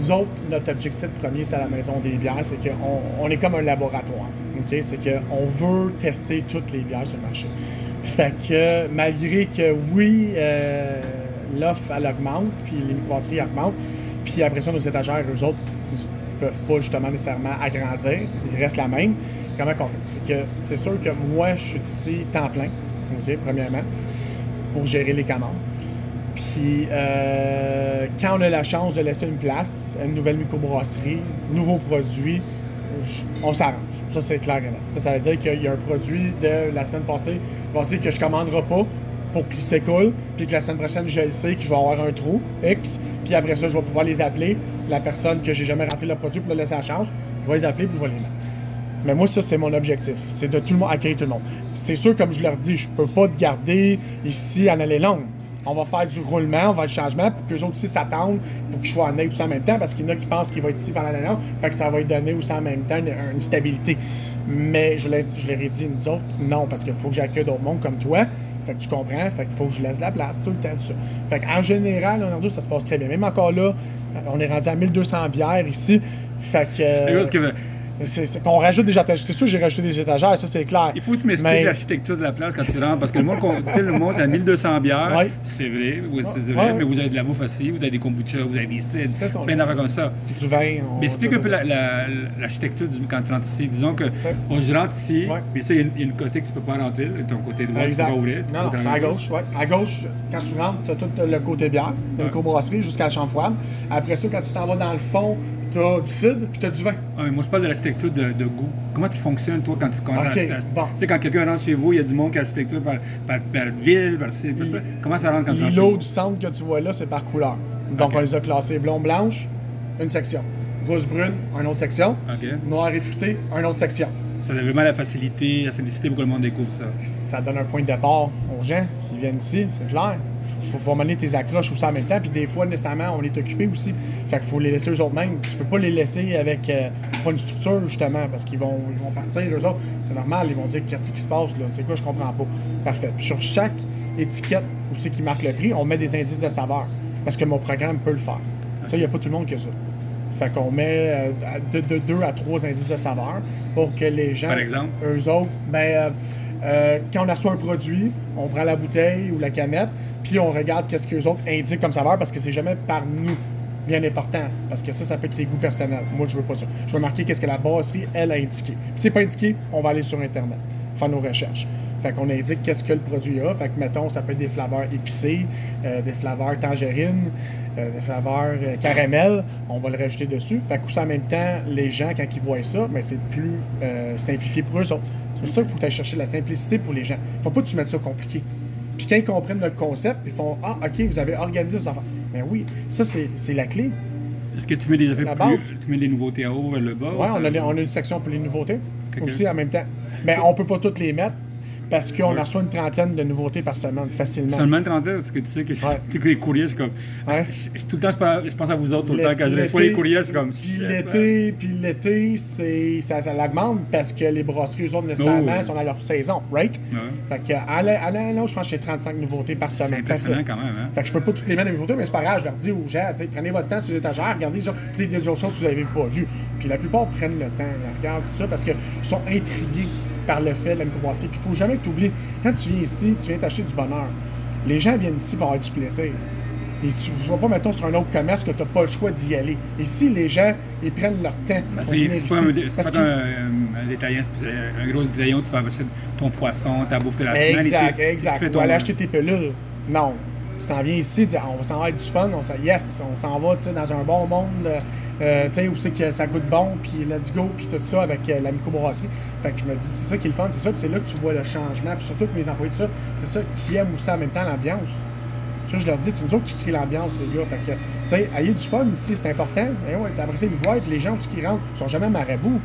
nous autres, notre objectif premier, c'est à la maison des bières, c'est qu'on on est comme un laboratoire. ok? C'est qu'on veut tester toutes les bières sur le marché. Fait que malgré que oui, l'offre elle augmente, puis les microbrasseries augmentent, puis après ça, nos étagères, eux autres, ne peuvent pas justement nécessairement agrandir, ils restent la même. Comment qu'on fait? C'est sûr que moi, je suis ici temps plein, premièrement, pour gérer les commandes. Puis euh, quand on a la chance de laisser une place, une nouvelle microbrasserie, nouveaux produits, on s'arrange. Ça, c'est clair et. Ça, ça veut dire qu'il y a un produit de la semaine passée, passée que je ne commanderai pas pour qu'il s'écoule, puis que la semaine prochaine, je sais que je vais avoir un trou X, puis après ça, je vais pouvoir les appeler, la personne que j'ai jamais rempli le produit pour leur laisser la chance, je vais les appeler puis je vais les mettre. Mais moi, ça, c'est mon objectif. C'est de tout le monde, accueillir tout le monde. C'est sûr, comme je leur dis, je peux pas te garder ici en allée longue. On va faire du roulement, on va faire du changement pour que les autres aussi s'attendent pour qu'ils soient en aide tout ça en même temps parce qu'il y en a qui pensent qu'il va être ici pendant l'année longue. Fait que ça va lui donner aussi en même temps une, stabilité. Mais je, l'ai je leur ai dit, nous autres, non, parce qu'il faut que j'accueille d'autres mondes comme toi. Fait que tu comprends, fait qu'il faut que je laisse la place tout le temps, tout ça. Fait qu'en général, Leonardo, ça se passe très bien. Même encore là, on est rendu à 1200 bières ici. Fait que. On rajoute des étagères. C'est sûr que j'ai rajouté des étagères, ça c'est clair. il faut que tu m'expliques Mais- l'architecture de la place quand tu rentres. Parce que le monde, tu le monde à 1200 bières, c'est vrai, oui, c'est vrai, Ouais. mais vous avez de la bouffe aussi, vous avez des kombucha, vous avez des cidres, on- plein d'affaires comme ça. Du vin. on- Mais explique un peu la- la- l'architecture quand tu rentres ici. Disons que bon, je rentre ici, mais ça, il y a une- côté que tu peux pas rentrer, ton côté droit, tu peux Exact. pas ouvrir. Non, non, à gauche, ouais. À gauche, quand tu rentres, tu as tout le côté bière, la Ouais. jusqu'à la chambre froide. Après ça, quand tu t'en vas dans le fond, tu as du cidre puis tu as du vin. Ah, moi, je parle de l'architecture de, de goût. Comment tu fonctionnes, toi, quand tu commences Ok, à bon. Tu sais, quand quelqu'un rentre chez vous, il y a du monde qui a l'architecture par, par, par ville, par ci, par ça. Comment ça rentre quand tu rentres vous? du centre que tu vois là, c'est par couleur. Donc, on les a classés blond-blanche, une section. Rose-brune, une autre section. Noir et fruité, une autre section. Ça a vraiment la facilité, la simplicité pour que le monde découvre ça. ça donne un point de départ aux gens qui viennent ici, c'est clair. Faut, faut tes accroches aussi en même temps, puis des fois, nécessairement, on est occupé aussi. Fait qu'il faut les laisser eux autres mêmes. Tu peux pas les laisser avec euh, pas une structure, justement, parce qu'ils vont, ils vont partir, eux autres. C'est normal, ils vont dire qu'est-ce qui se passe, là, c'est quoi, je comprends pas. Parfait. Puis sur chaque étiquette aussi qui marque le prix, on met des indices de saveur, parce que mon programme peut le faire. Ça, il n'y a pas tout le monde qui a ça. Fait qu'on met euh, de, de deux à trois indices de saveur pour que les gens, Par exemple? eux autres, ben, euh, euh, quand on reçoit un produit, on prend la bouteille ou la canette, puis on regarde qu'est-ce que les autres indiquent comme saveur parce que c'est jamais par nous. Bien important, parce que ça, ça peut être tes goûts personnels. Moi, je veux pas ça. Je veux marquer qu'est-ce que la brasserie, elle, a indiqué. Puis c'est pas indiqué, on va aller sur Internet, faire nos recherches. Fait qu'on indique qu'est-ce que le produit a. Fait que, mettons, ça peut être des flaveurs épicées, euh, des flaveurs tangerines, euh, des flaveurs euh, caramel. On va le rajouter dessus. Fait que, en même temps, les gens, quand ils voient ça, ben, c'est plus simplifié pour eux autres. C'est pour ça qu'il faut ailles chercher la simplicité pour les gens. faut pas que tu mettes ça compliqué. Puis quand ils comprennent notre concept, ils font Ah, OK, vous avez organisé vos enfants. Mais oui, ça, c'est la clé. Est-ce que tu mets des effets plus. Tu mets des nouveautés en haut vers le bas? Ça- on a, les- on a une section pour les nouveautés aussi en même temps. Mais C'est- on peut pas toutes les mettre parce qu'on Ouais. reçoit une trentaine de nouveautés par semaine facilement. Seulement une trentaine, parce que tu sais que Ouais. (laughs) les courriers, suis comme. Ouais. je- je- tout le temps, je pense, à vous autres, tout le temps, quand je reçois les courriers, suis comme. Puis l'été, puis l'été, c'est ça, ça l'augmente parce que les brasseries, eux autres, nécessairement, Oh, sont dans leur saison, right? Fait que, à l'an, je pense que j'ai 35 nouveautés par C'est semaine. impressionnant facile. quand même, hein? Fait que je peux pas toutes les mettre les nouveautés, mais c'est pas grave, je leur dis aux gens, prenez votre temps sur les étagères, regardez, genre, peut-être des autres choses que vous n'avez pas vues. Puis la plupart prennent le temps, regardent tout ça parce qu'ils sont intrigués par le fait de la microbrasserie. Puis il faut jamais que tu oublies, quand tu viens ici, tu viens t'acheter du bonheur. Les gens viennent ici pour avoir du plaisir. Et tu ne vas pas, mettons, sur un autre commerce que tu n'as pas le choix d'y aller. Ici, les gens, ils prennent leur temps. Venir c'est pas, un, Parce pas un, un détaillant, un gros détaillant tu vas acheter ton poisson, ta bouffe de la semaine. Exact, ici, exact. Tu fais ton... vas aller acheter tes pilules. Non. Tu t'en viens ici, dis, on s'en va avec du fun, on s'en, yes, on s'en va dans un bon monde, euh, euh, tu sais, où c'est que ça goûte bon, puis let's go, puis tout ça avec euh, la microbrasserie. Fait que je me dis, c'est ça qui est le fun, c'est ça, c'est là que tu vois le changement, puis surtout que mes employés, ça, c'est ça qui aiment aussi en même temps l'ambiance. Ça, je leur dis, c'est nous autres qui créent l'ambiance, les gars. Que, tu sais, ayez du fun ici, c'est important. Et ouais, puis après ça, ils voient, puis les gens qui rentrent, ils sont jamais marabouts.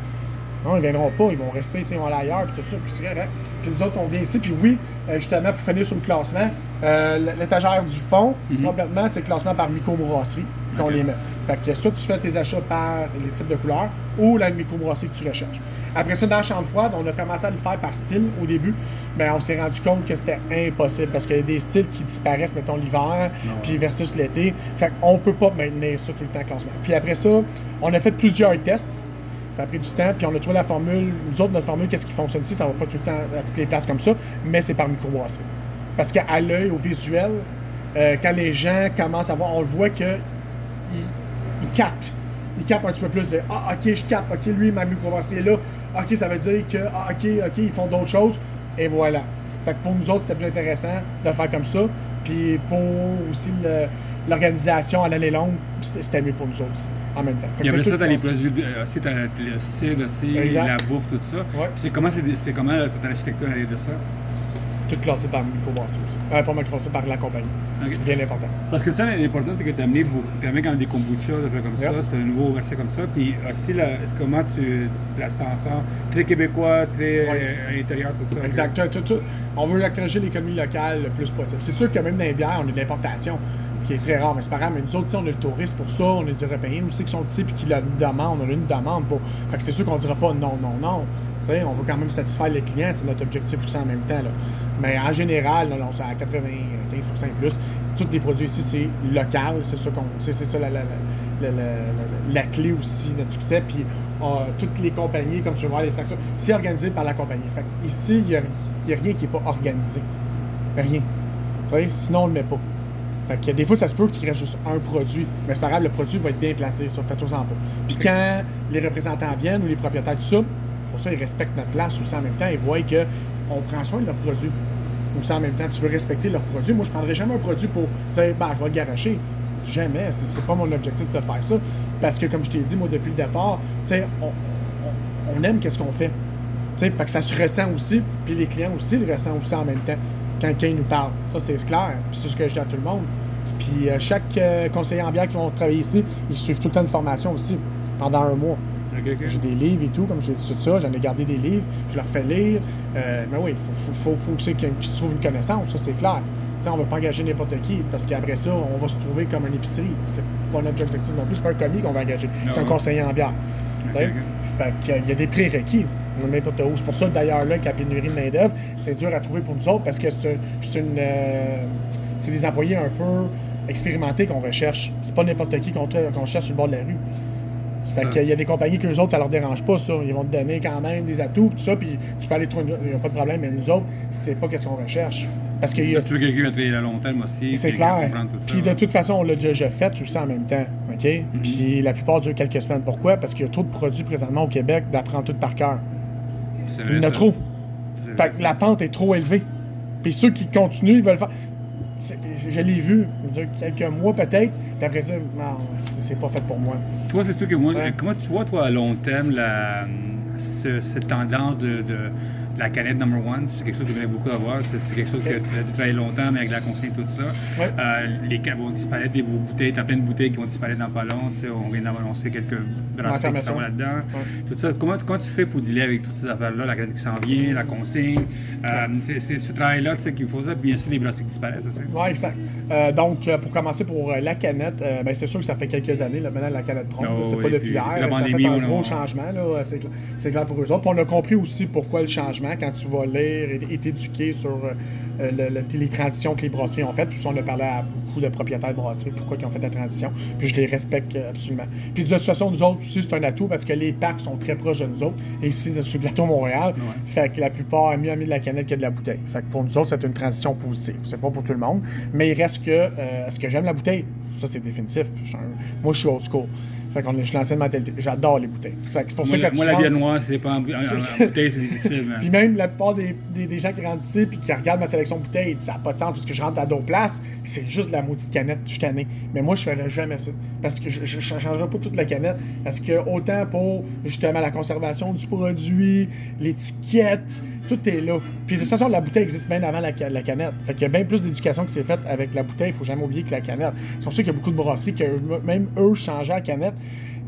Non, ils viendront pas, ils vont rester, tu sais, vont aller ailleurs, puis tout ça, puis c'est. Puis nous autres, on vient ici, puis oui, justement, pour finir sur le classement, euh, l'étagère du fond, complètement, c'est le classement par microbrasserie qu'on les met. Fait que soit tu fais tes achats par les types de couleurs, ou la microbrasserie que tu recherches. Après ça, dans la chambre froide, on a commencé à le faire par style au début, mais on s'est rendu compte que c'était impossible, parce qu'il y a des styles qui disparaissent, mettons, l'hiver, puis versus l'été. Fait qu'on peut pas maintenir ça tout le temps classement. Puis après ça, on a fait plusieurs tests, ça a pris du temps, puis on a trouvé la formule. Nous autres, notre formule, qu'est-ce qui fonctionne ici, ça va pas tout le temps à toutes les places comme ça, mais c'est par microbrasserie. Parce qu'à l'œil, au visuel, euh, quand les gens commencent à voir, on le voit que ils, captent. Ils captent un petit peu plus. de, Ah, ok, je capte. Ok, lui, ma microbrasserie est là. Ok, ça veut dire que, ah, ok, ok, ils font d'autres choses. Et voilà. Fait que pour nous autres, c'était plus intéressant de faire comme ça. Puis pour aussi l'organisation à l'année longue, c'était mieux pour nous autres aussi, en même temps. Il y avait ça dans les produits, euh, aussi, t'as le cidre aussi, la bouffe, tout ça. Ouais. C'est comment, c'est, comment toute l'architecture est de ça? Tout classé par microbrasserie aussi. Euh, pas par la compagnie. C'est bien important. Parce que ça, l'important, c'est que tu as amené, quand même des kombucha, des trucs comme ça, c'est un nouveau verset comme ça. Puis aussi, là, est-ce- comment tu, tu places ça ensemble? Très québécois, très Ouais. euh, à l'intérieur, tout ça. Exact. Tout- tout- tout. On veut encourager l'économie locale le plus possible. C'est sûr que même dans les bières, on a de l'importation, qui est très rare, mais c'est pas grave. Mais nous autres, on a le tourisme pour ça, on a des Européens aussi qui sont ici puis qui la demandent. On a une demande pour. Fait que c'est sûr qu'on dira pas non, non, non. On veut quand même satisfaire les clients, c'est notre objectif aussi en même temps. Là. Mais en général, non, non, c'est à 95% et plus. Tous les produits ici, c'est local, c'est ça qu'on. C'est ça la, la, la, la- la- la clé aussi de notre succès. Puis euh, toutes les compagnies, comme tu voir, les sections, c'est organisé par la compagnie. Fait ici, il n'y a, a rien qui n'est pas organisé. Rien. Tu sais, sinon on ne le met pas. Fait que des fois, ça se peut qu'il reste juste un produit. Mais c'est pas grave, le produit va être bien placé, ça, faites-en pas. Puis quand les représentants viennent ou les propriétaires, tout ça, pour ça, ils respectent notre place aussi en même temps. Ils voient qu'on prend soin de leurs Aussi en même temps, tu veux respecter leurs produits. Moi, je prendrais jamais un produit pour dire, ben, je vais le garocher. Jamais. C'est, c'est pas mon objectif de faire ça. Parce que, comme je t'ai dit, moi, depuis le départ, tu sais, on, on- aime qu'est-ce qu'on fait. Tu sais, fait que ça se ressent aussi, puis les clients aussi le ressentent aussi en même temps quand quelqu'un nous parle. Ça, c'est clair. C'est ce que je dis à tout le monde. Puis euh, chaque euh, conseiller en bière qui vont travailler ici, ils suivent tout le temps une formation aussi, pendant un mois. J'ai des livres et tout, comme j'ai dit tout ça, j'en ai gardé des livres, je leur fais lire. Euh, mais oui, il faut, faut, qu'il se trouve une connaissance, ça c'est clair. On ne va pas engager n'importe qui, parce qu'après ça, on va se trouver comme une épicerie. C'est pas notre objectif non plus, c'est pas un commis qu'on va engager, c'est un conseiller en bière. Fait qu'il y a des prérequis, n'importe où. C'est pour ça d'ailleurs là que la pénurie de main-d'œuvre, c'est dur à trouver pour nous autres, parce que c'est une. euh, c'est des employés un peu expérimentés qu'on recherche. C'est pas n'importe qui qu'on qu'on cherche sur le bord de la rue. Fait qu'il y a des compagnies que les autres, ça leur dérange pas, ça. Ils vont te donner quand même des atouts, tout ça, puis tu peux aller trouver, il n'y a pas de problème, mais nous autres, c'est pas qu'est-ce qu'on recherche. Parce y a Tu veux quelqu'un va travailler à long terme aussi. c'est clair. tout ça, Puis de ouais. toute façon, on l'a déjà fait tout ça en même temps. OK? Mhm. Puis la plupart durent quelques semaines. Pourquoi? Parce qu'il y a trop de produits présentement au Québec d'apprendre tout par cœur. Il y en a trop. Fait que la pente est trop élevée. Puis ceux qui continuent, ils veulent faire. Je l'ai vu, dire, quelques mois peut-être, puis après ça, non, c'est- c'est pas fait pour moi. Toi, c'est sûr que moi, Ouais. comment tu vois, toi, à long terme, la, ce- cette tendance de, de, la canette number one, c'est quelque chose que j'aimerais beaucoup avoir. C'est quelque chose que tu travailler longtemps, mais avec la consigne, tout ça. Ouais. Euh, les ca- vont disparaître, des bouteilles, tu as plein de bouteilles qui vont disparaître dans pas long. On vient d'annoncer quelques bracelets qui sont là-dedans. Ouais. Tout ça, comment, comment tu fais pour dealer avec toutes ces affaires-là, la canette qui s'en vient, la consigne, euh, c'est- c'est ce travail-là qu'il faut ça, bien sûr les bracelets qui disparaissent aussi. Oui, exact. Euh, donc, euh, pour commencer pour la canette, ben, c'est sûr que ça fait quelques années, là, maintenant, la canette Prompt. Oh, c'est pas depuis puis hier. la ça pandémie, fait un gros changement, c'est clair pour eux autres. Puis on a compris aussi pourquoi le changement, quand tu vas lire et, et t'éduquer sur euh, euh, le- le- les transitions que les brasseries ont faites. Puis on a parlé à beaucoup de propriétaires de brasseries, pourquoi ils ont fait la transition. Puis je les respecte euh, absolument. Puis de toute façon, nous autres aussi, c'est un atout parce que les parcs sont très proches de nous autres. Et ici, sur le plateau Montréal, Ouais. fait que la plupart aiment mieux amener de la canette que de la bouteille. Fait que pour nous autres, c'est une transition positive. C'est pas pour tout le monde. Mais il reste que, euh, est-ce que j'aime la bouteille? Ça, c'est définitif. Moi, je suis old school. Fait qu'on est, je suis l'ancienne mentalité. J'adore les bouteilles. Fait que c'est pour Moi, ça la, que moi, tu la bière noire, c'est pas en, en- en bouteille, c'est difficile. mais- (laughs) puis même la plupart des, des- des gens qui rentrent ici puis qui regardent ma sélection bouteille, ils disent, ça n'a pas de sens parce que je rentre à d'autres places, c'est juste de la maudite canette, je tanné. Mais moi, je ferais jamais ça. Parce que je ne changerai pas toute la canette. Parce que autant pour justement la conservation du produit, l'étiquette, tout est là. Puis de toute façon, la bouteille existe bien avant la, ca- la canette. Fait qu'il y a bien plus d'éducation qui s'est faite avec la bouteille, il faut jamais oublier que la canette. C'est pour ça qu'il y a beaucoup de brasseries qui, même eux, changeaient la canette.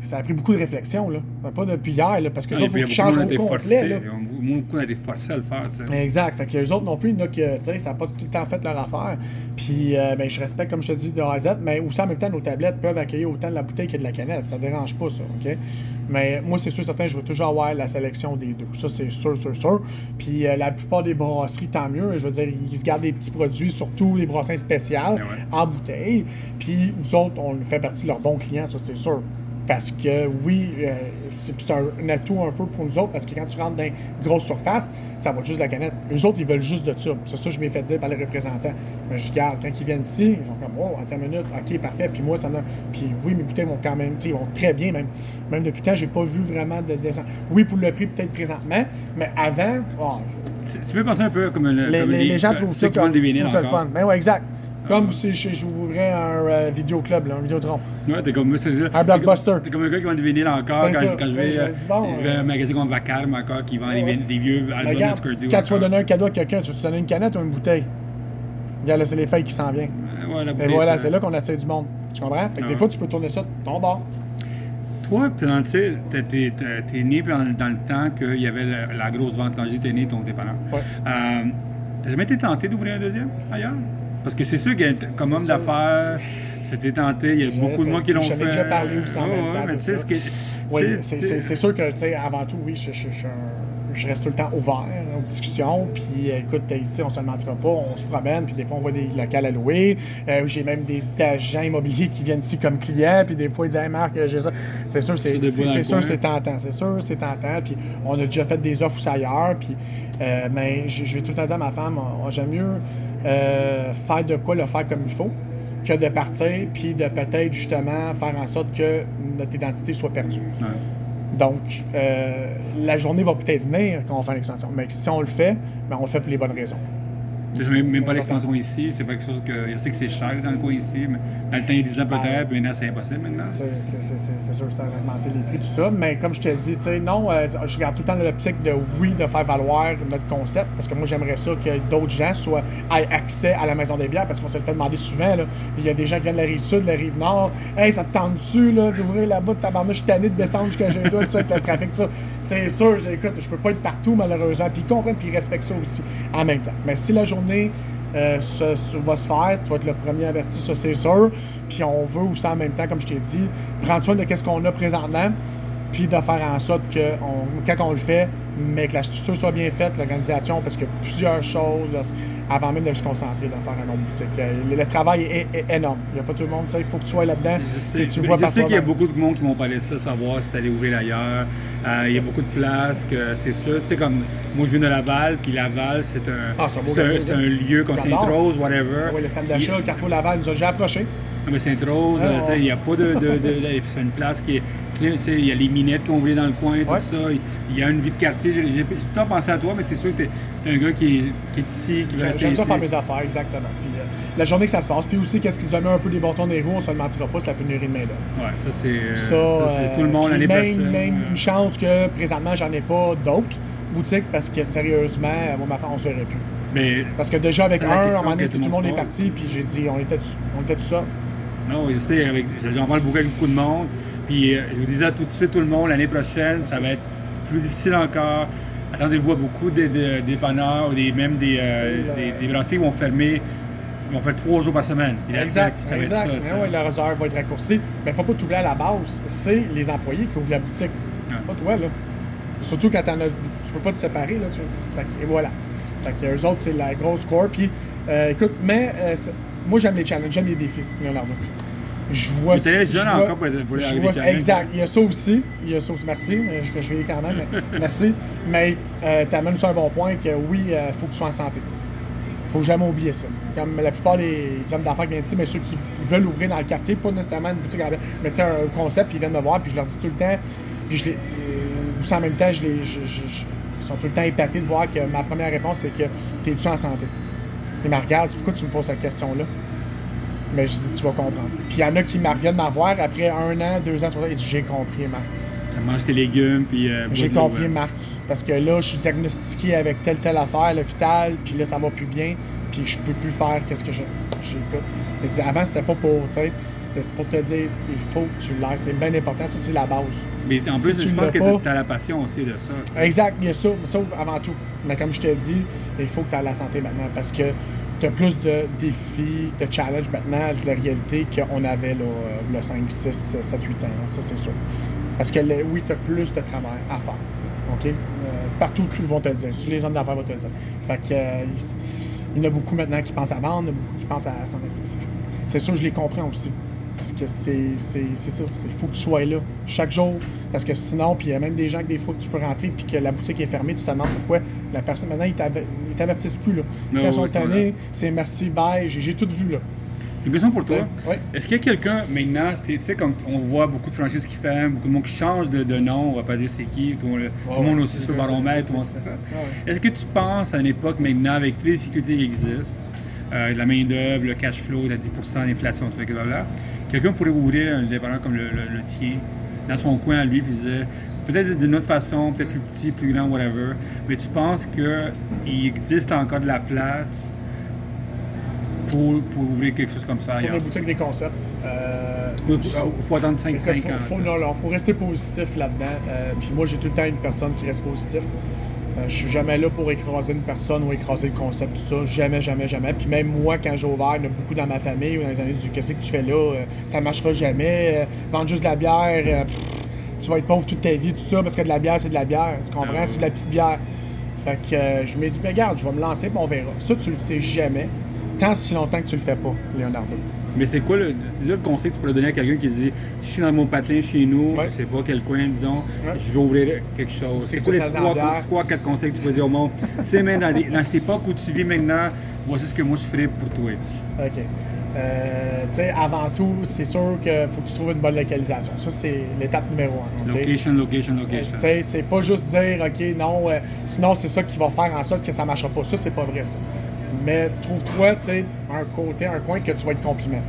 Ça a pris beaucoup de réflexion, là. Pas depuis hier, là, parce que Ah, les autres, faut il y qu'ils a changent au a complet, là. a Beaucoup de été forcé à le faire, tu sais. Exact. Fait que les autres non plus, il y en a tu sais, ça n'a pas tout le temps fait leur affaire. Puis, euh, ben, je respecte, comme je te dis, de A à Z, mais aussi en même temps, nos tablettes peuvent accueillir autant de la bouteille que de la canette. Ça dérange pas, ça, OK? Mais moi, c'est sûr, certain, je veux toujours avoir la sélection des deux. Ça, c'est sûr, sûr, sûr. Puis, euh, la plupart des brasseries, tant mieux. Je veux dire, ils se gardent des petits produits, surtout les brassins spéciales, Ben ouais. en bouteille. Puis, nous autres, on fait partie de leurs bons clients, ça, c'est sûr. Parce que oui, euh, c'est un, un atout un peu pour nous autres, parce que quand tu rentres dans une grosse surface, ça va juste la canette. Les autres, ils veulent juste de ça. C'est ça que je m'ai fait dire par les représentants. Mais je garde, quand ils viennent ici, ils font comme, oh, attends une minute, ok, parfait. Puis moi, ça m'a. Puis oui, mes bouteilles vont quand même, ils vont très bien, même. Même depuis le temps, j'ai pas vu vraiment de descente. Oui, pour le prix, peut-être présentement, mais avant, oh, Tu- veux penser un peu comme, le, les, comme les- les gens trouvent ça vendent des vinyles encore. fun. Ben ouais, exact. Comme si je- j'ouvrais un euh, vidéoclub, là, un vidéotron. Ouais, t'es comme. Un blockbuster. T'es comme un gars qui vend des vinyles encore. Quand, quand je vais, euh, bon, je vais à euh, un magasin comme Vacarme encore qui vend des, Ouais. des vieux albums de Skirdo. quand tu vas donner un cadeau à quelqu'un, tu vas te donner une canette ou une bouteille? Regarde, là, c'est les feuilles qui s'en viennent. Ouais, la Et bouteille, voilà, ça- c'est là qu'on attire du monde. Tu comprends? Fait que des fois, tu peux tourner ça de ton bord. Toi, tu sais, t'es- né dans, dans le temps qu'il y avait la, la grosse vente quand j'étais né, ton dépanneur. Ouais. Euh, T'as jamais été tenté d'ouvrir un deuxième ailleurs? Parce que c'est sûr que comme C'est homme d'affaires, c'était tenté. Il y a beaucoup de monde qui l'ont j'en fait. ai déjà parlé aussi en même temps. Oui, c'est- c'est c'est sûr que, tu sais, avant tout, oui, je, reste tout le temps ouvert aux discussions. Puis, écoute, ici, on se le mentira pas, on se promène, puis des fois, on voit des locales à louer. Euh, j'ai même des agents immobiliers qui viennent ici comme clients, puis des fois, ils disent, hey, Marc, j'ai ça. C'est sûr, c'est c'est- c'est c'est tentant. C'est sûr, c'est tentant. Puis, on a déjà fait des offres aussi ailleurs. Puis, euh, mais je, vais tout le temps dire à ma femme, on- j'aime mieux euh, faire de quoi le faire comme il faut que de partir, puis de peut-être justement faire en sorte que notre identité soit perdue. ouais. Donc, euh, la journée va peut-être venir quand on fait l'expansion. Mais si on le fait, ben, on le fait pour les bonnes raisons. Même, pas l'expansion ici, c'est pas quelque chose que. Je sais que c'est cher dans le coin ici, mais dans le temps, il y a 10 ans peut-être, puis maintenant, c'est impossible maintenant. C'est- sûr que ça va augmenter les prix, tout ça. Mais comme je te dis, tu sais, non, euh, je garde tout le temps l'optique de oui, de faire valoir notre concept. Parce que moi, j'aimerais ça que d'autres gens soient, aient accès à la maison des bières. Parce qu'on se le fait demander souvent. Là. Il y a des gens qui viennent de la rive sud, de la rive nord. Hey, ça te tente dessus là, d'ouvrir là-bas de tabarnak, je suis tanné de descendre jusqu'à chez toi, tout ça, avec le trafic, tout ça. C'est sûr, j'ai- écoute, je peux pas être partout, malheureusement. Puis ils comprennent, puis ils respectent ça aussi en même temps. Mais si la journée euh, se- se- va se faire, tu vas être le premier averti, ça c'est sûr. Puis on veut aussi en même temps, comme je t'ai dit, prendre soin de ce qu'on a présentement, puis de faire en sorte que on- quand on le fait, mais que la structure soit bien faite, l'organisation, parce qu'il y a plusieurs choses euh, avant même de se concentrer dans faire un autre boutique. Euh, Le, travail est, est énorme. Il n'y a pas tout le monde, tu sais, il faut que tu sois là-dedans. Je sais, tu qu'il y a beaucoup de monde qui m'ont parlé de ça, savoir si t'allais ouvrir ailleurs. Euh, il y a beaucoup de places, que c'est sûr. Tu sais, comme moi, je viens de Laval, puis Laval, c'est un, Ah, c'est un c'est un, lieu comme. Sainte-Rose, whatever. Ah oui, le centre d'achat, le Carrefour Laval nous a déjà approché. Ah, mais Sainte-Rose, Ah, euh, tu il n'y a pas de. de, de- de- c'est une place qui est. tu Il y a les minettes qui ont ouvert dans le coin, tout ça. Il y a une vie de quartier. J'ai temps pensé à toi, mais c'est sûr que t'es es un gars qui est, qui est ici, qui J'aime ça faire mes affaires, exactement. Puis, euh, la journée que ça se passe. Puis aussi, qu'est-ce qui nous a mis un peu des bâtons les roues, on se le mentira pas, c'est la pénurie de main-d'œuvre. Ouais, ça, c'est. euh, Ça, ça, c'est euh, tout le monde, l'année même, personne. même une chance que présentement, j'en ai pas d'autres. boutique parce que sérieusement, moi, ma femme, on se verrait plus. Mais Parce que déjà avec un, à un moment donné, tout le monde est parti, puis j'ai dit, on était, on était tout ça. Non, je sais, j'en parle beaucoup avec beaucoup de monde. Puis euh, je vous disais tout de suite, tout le monde, l'année prochaine, ça va être plus difficile encore. Attendez-vous à beaucoup de, de- dépanneurs ou des, même des, euh, des, des brasseries qui vont fermer. Ils vont faire trois jours par semaine. Exact, exact. ça. tu ouais, l'heure heure va être raccourcie. Mais faut pas t'oublier à la base, c'est les employés qui ouvrent la boutique. Ouais. Pas toi, là. Surtout quand t'en as, tu peux pas te séparer, là. Tu... Fait et voilà. Fait que eux autres, c'est la grosse core. Puis, euh, écoute, mais euh, moi, j'aime les challenges, j'aime les défis, Leonardo. Je vois. T'es je jeune vois- encore pour- aller vois- Exact. hein. Il y a ça aussi. Il y a ça aussi. Merci. euh, Je, je vais y aller quand même. (laughs) merci. Mais euh, tu amènes sur un bon point que oui, il faut que tu sois en santé. Faut jamais oublier ça. Comme la plupart des hommes d'affaires qui viennent ici, mais ceux qui veulent ouvrir dans le quartier, pas nécessairement une boutique mais tu sais, un concept, puis ils viennent me voir, puis je leur dis tout le temps, puis je les. euh, aussi en même temps, je les. je- je- je- ils sont tout le temps épatés de voir que ma première réponse, c'est que t'es-tu en santé? Ils me regardent, pourquoi tu me poses cette question-là? Mais je dis, tu vas comprendre. Puis il y en a qui me reviennent m'avoir après un an, deux ans, trois ans, ils disent, j'ai compris, Marc. Mange tes légumes, puis. euh, J'ai compris. Marc. Parce que là, je suis diagnostiqué avec telle, telle affaire à l'hôpital, puis là, ça va plus bien, puis je peux plus faire qu'est-ce que je-. Il dit, avant, c'était pas pour, tu sais, c'était pour te dire, il faut que tu l'aies. C'était bien important, ça, c'est la base. Mais en Si plus, tu je pense que pas- tu as la passion aussi de ça. Exact, il y a ça, ça avant tout. Mais comme je te dis, il faut que tu aies la santé maintenant, parce que tu as plus de défis, de challenges maintenant de la réalité qu'on avait là, euh, le 5, 6, 7, 8 ans. Ça, c'est sûr. Parce que oui, tu as plus de travail à faire. OK? Euh, partout, ils vont te le dire. Tous les hommes d'affaires vont te le dire. Fait que, euh, il, y en a beaucoup maintenant qui pensent à vendre, il y en a beaucoup qui pensent à s'en mettre. C'est- sûr, je les comprends aussi. Parce que c'est ça. Il faut que tu sois là chaque jour. Parce que sinon, puis il y a même des gens que des fois que tu peux rentrer puis que la boutique est fermée, tu te demandes pourquoi. La personne, maintenant, ils t'aver- ils t'avertissent plus. Là. Quand ils sont c'est tannés, c'est merci, bye, j'ai j'ai tout vu. là. J'ai une question pour toi. Oui. Est-ce qu'il y a quelqu'un maintenant, c'était- tu sais, comme on voit beaucoup de franchises qui ferment, beaucoup de monde qui change de, de nom, on va pas dire c'est qui, tout, le, le monde aussi sur le baromètre, tout le monde sait ça. Ouais. Est-ce que tu penses à une époque maintenant, avec toutes les difficultés qui existent, euh, la main-d'œuvre, le cash flow, la 10% d'inflation, tout ça, là, quelqu'un pourrait ouvrir un dépanneur comme le, le- le tien, dans son coin à lui, puis dire peut-être d'une autre façon, peut-être plus petit, plus grand, whatever, mais tu penses qu'il existe encore de la place pour, pour ouvrir quelque chose comme ça Pour les boutiques des concepts. euh, Il faut attendre 5, Écoute, 5 ans. faut, faut, non, non, faut rester positif là-dedans. Euh, puis moi, j'ai tout le temps une personne qui reste positif. Euh, je suis jamais là pour écraser une personne ou écraser le concept, tout ça. Jamais, jamais, jamais. Puis même moi, quand j'ai ouvert, il y en a beaucoup dans ma famille ou dans les années du qu'est-ce que tu fais là, euh, ça marchera jamais. Vendre juste de la bière, pff, tu vas être pauvre toute ta vie, tout ça, parce que de la bière, c'est de la bière. Tu comprends? Ah, C'est de la petite bière. Fait que je me dis, mais regarde, je vais me lancer, puis on verra. Ça, tu le sais jamais, tant si longtemps que tu le fais pas, Leonardo. Mais c'est quoi le, déjà le conseil que tu pourrais donner à quelqu'un qui dit si je suis dans mon patelin chez nous, Ouais. je sais pas quel coin, disons, Ouais. je vais ouvrir quelque chose. C'est quoi les trois, quatre conseils que tu peux dire au monde? Tu sais, mais dans, cette époque où tu vis maintenant, voici ce que moi je ferais pour toi. OK. Euh, tu sais, avant tout, c'est sûr qu'il faut que tu trouves une bonne localisation. Ça, c'est l'étape numéro un. OK? Location, location, Euh, location. tu sais, c'est pas juste dire, OK, non, euh, sinon c'est ça qui va faire en sorte que ça marchera pas. Ça, c'est pas vrai, ça. Mais trouve-toi, tu sais, un côté, un coin que tu vas être compliment.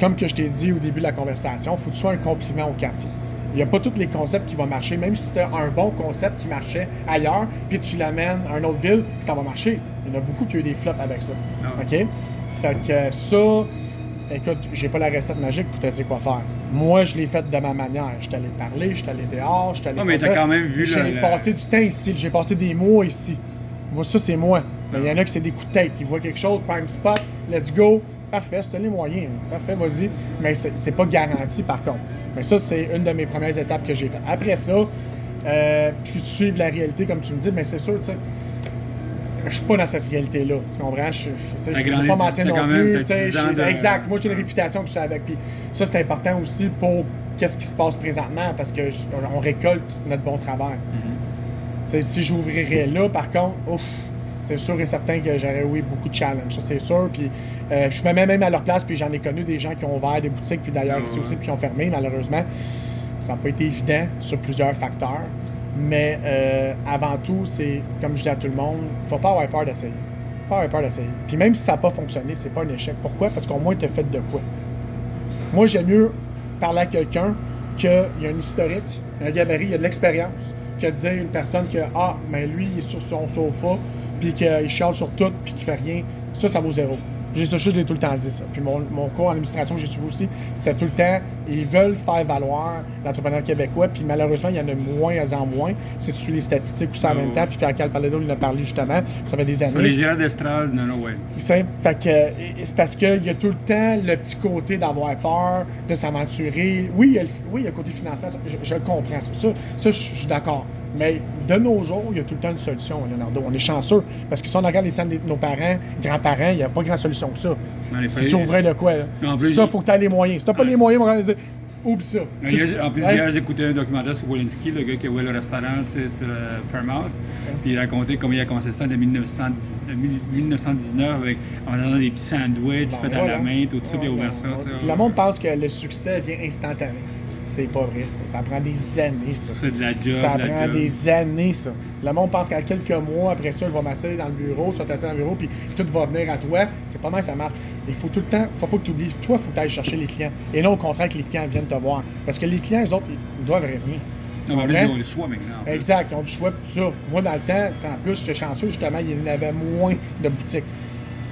Comme que je t'ai dit au début de la conversation, faut que tu sois un compliment au quartier. Il n'y a pas tous les concepts qui vont marcher, même si c'était un bon concept qui marchait ailleurs, puis tu l'amènes à une autre ville, ça va marcher. Il y en a beaucoup qui ont eu des flops avec ça. Ah. OK? Fait que ça, écoute, j'ai pas la recette magique pour te dire quoi faire. Moi, je l'ai fait de ma manière. Je suis allé parler, je suis allé dehors, je suis allé. Ah, mais t'as quand même vu J'ai le- passé du temps ici, j'ai passé des mois ici. Moi, ça, c'est moi. Mais il y en a qui c'est des coups de tête. Ils voient quelque chose, prime spot, let's go. Parfait, c'est les moyens. Parfait, vas-y. Mais c'est pas garanti, par contre. Mais ça, c'est une de mes premières étapes que j'ai faites. Après ça, euh, puis tu suives la réalité, comme tu me dis, mais c'est sûr, tu sais. Je suis pas dans cette réalité-là. Tu comprends? Je, je veux grandi- pas mentir non plus. t'as tu sais, 10 ans j'ai- de- Exact. Moi, j'ai une réputation que je suis avec. Puis ça, c'est important aussi pour qu'est-ce qui se passe présentement parce que j- on récolte notre bon travail. Tu sais, si j'ouvrirais là, par contre, ouf, c'est sûr et certain que j'aurais, oui, beaucoup de challenges, ça c'est sûr. Puis euh, je me mets même à leur place, puis j'en ai connu des gens qui ont ouvert des boutiques, puis d'ailleurs ici aussi, puis qui ont fermé, malheureusement. Ça n'a pas été évident sur plusieurs facteurs. Mais euh, avant tout, c'est, comme je dis à tout le monde, faut pas avoir peur d'essayer. Faut pas avoir peur d'essayer. Puis même si ça n'a pas fonctionné, c'est pas un échec. Pourquoi? Parce qu'au moins, tu as fait de quoi? Moi, j'aime mieux parler à quelqu'un qu'il y a un historique, un gabarit, il y a de l'expérience, que de dire une personne que, ah, mais lui, il est sur son sofa, puis qu'il chiale sur tout, puis qu'il fait rien. Ça, ça vaut zéro. J'ai ça, je l'ai tout le temps dit ça. Puis mon, mon cours en administration que j'ai suivi aussi, c'était tout le temps, ils veulent faire valoir l'entrepreneur québécois, puis malheureusement, il y en a moins en moins. Si tu suis les statistiques tout ça en Ah même temps, puis Pierre Calpaleno, il en a parlé justement, ça fait des années. Sur les gérants d'estrade, non, non, ouais. C'est fait que c'est parce qu'il y a tout le temps le petit côté d'avoir peur, de s'aventurer. Oui, il y a le, oui, il y a le côté financier, ça, je, je le comprends. Ça, ça, ça, je je suis d'accord. Mais de nos jours, il y a tout le temps une solution, Leonardo. On est chanceux. Parce que si on regarde les temps de nos parents, grands-parents, il n'y a pas grande solution que ça. Si tu ouvrais de quoi, là? Non, en plus, ça, il- faut que tu aies les moyens. Si tu n'as pas les moyens, on va dire, oublie ça. En plus, Ouais. hier, j'ai écouté un documentaire sur Walensky, le gars qui a ouvert le restaurant tu sais, sur euh, Fairmount. Puis il racontait comment il a commencé ça en 1910 de mille- 1919 avec, en faisant des petits sandwichs Ben faits à voilà. la main, tout ça, puis il a ouvert ça. Le monde pense que le succès vient instantané. C'est pas vrai, ça. Ça prend des années, ça. C'est de la job, Ça de la prend job. des années, ça. Le monde pense qu'à quelques mois après ça, je vais m'asseoir dans le bureau, tu vas t'asseoir dans le bureau, puis tout va venir à toi. C'est pas mal, ça marche. Il faut tout le temps, faut pas que tu oublies, toi, il faut que tu ailles chercher les clients. Et non au contraire que les clients viennent te voir. Parce que les clients, eux autres, ils doivent rien. Non, mais Comprends? ils ont le choix maintenant. Exact, ils ont du choix pour tout ça. Moi, dans le temps, en plus, j'étais chanceux, justement, il y en avait moins de boutiques.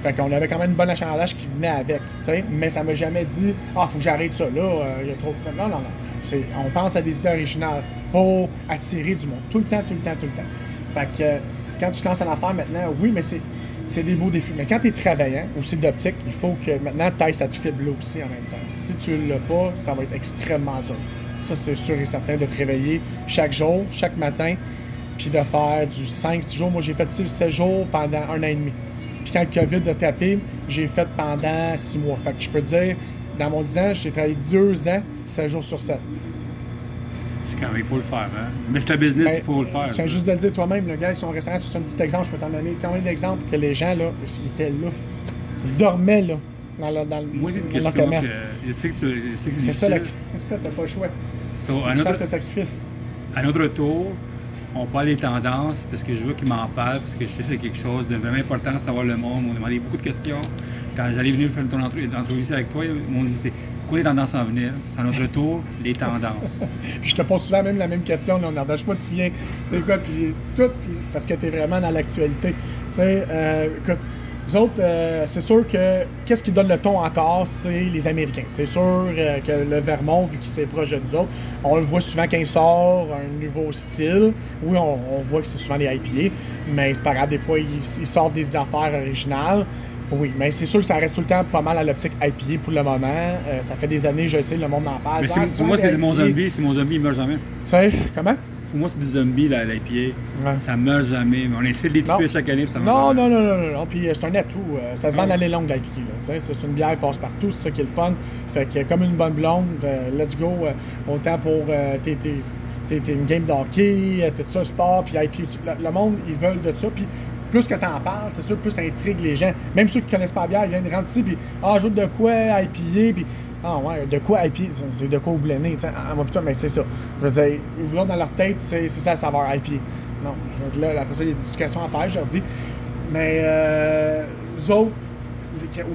Fait qu'on avait quand même une bonne achalandage qui venait avec. Mais ça m'a jamais dit, ah, faut que j'arrête ça là, euh, il y a trop de. Non, non, non. On pense à des idées originales pour attirer du monde. Tout le temps, tout le temps, tout le temps. Fait que euh, quand tu te lances en affaires maintenant, oui, mais c'est. C'est des beaux défis. Mais quand tu es travaillant, aussi d'optique, il faut que maintenant tu ailles cette fibre-là aussi en même temps. Si tu ne l'as pas, ça va être extrêmement dur. Ça, c'est sûr et certain de te réveiller chaque jour, chaque matin, puis de faire du 5-6 jours. Moi, j'ai fait 7 jours pendant un an et demi. Puis quand le COVID a tapé, j'ai fait pendant 6 mois. Fait que je peux te dire, dans mon 10 ans, j'ai travaillé 2 ans, 7 jours sur 7. C'est quand même, il faut le faire. Hein? Mais c'est un business, Ben, il faut le faire. Je viens juste de le dire toi-même, le gars, son restaurant, c'est un petit exemple. Je peux t'en donner combien d'exemples que les gens, là, ils étaient là. Ils dormaient, là, dans, le- dans, Moi, j'ai une dans leur question. commerce. Que, je sais que, tu, je sais que C'est ça, la... t'as pas le choix. So, Tu un autre, le sacrifice. À notre tour, on parle des tendances parce que je veux qu'ils m'en parlent, parce que je sais que c'est quelque chose de vraiment important, savoir le monde. On m'a demandé beaucoup de questions. Quand j'allais venir faire entre- entrevue ici avec toi, ils m'ont dit c'est quoi les tendances à venir? C'est à notre tour, les tendances. (laughs) Je te pose souvent même la même question, Leonardo. Je sais pas, tu viens, c'est quoi, puis tout, puis parce que tu es vraiment dans l'actualité. Tu sais, euh, écoute, nous autres, euh, c'est sûr que qu'est-ce qui donne le ton encore, c'est les Américains. C'est sûr euh, que le Vermont, vu qu'il s'est proche de nous autres, on le voit souvent quand il sort un nouveau style. Oui, on, on voit que c'est souvent les IPA, mais c'est pas grave, des fois, ils, ils sortent des affaires originales. Oui, mais c'est sûr que ça reste tout le temps pas mal à l'optique IPA pour le moment. Euh, ça fait des années, je sais, le monde en parle. Mais Ah, pour moi, c'est mon zombie. C'est mon zombie, il meurt jamais. Tu sais, comment? Pour moi, c'est du zombie, la, la IPA. Ouais. Ça meurt jamais. Mais on essaie de les Non. tuer chaque année, puis ça meurt Non, jamais. non, non, non, non, non. Puis euh, c'est un atout. euh, ça se vend Ouais. l'année longue, l'IPA. là. C'est une bière passe partout, c'est ça qui est le fun. Fait que comme une bonne blonde, euh, let's go. autant pour tes, une game d'hockey, tout ça, sport, puis IPA. Le, monde, ils veulent de ça. Puis plus que t'en parles, c'est sûr, plus ça intrigue les gens. Même ceux qui connaissent pas la bière, ils viennent rentrer ici, puis ah, veux de quoi IPA, puis ah ouais, de quoi IPA, c'est- de quoi oublonner, tu sais. Ah, putain, mais c'est ça. Je veux dire, dans leur tête, c'est ça le saveur IPA. Non, je- là, après ça, il y a des discussions à faire, je leur dis. Mais euh, nous autres,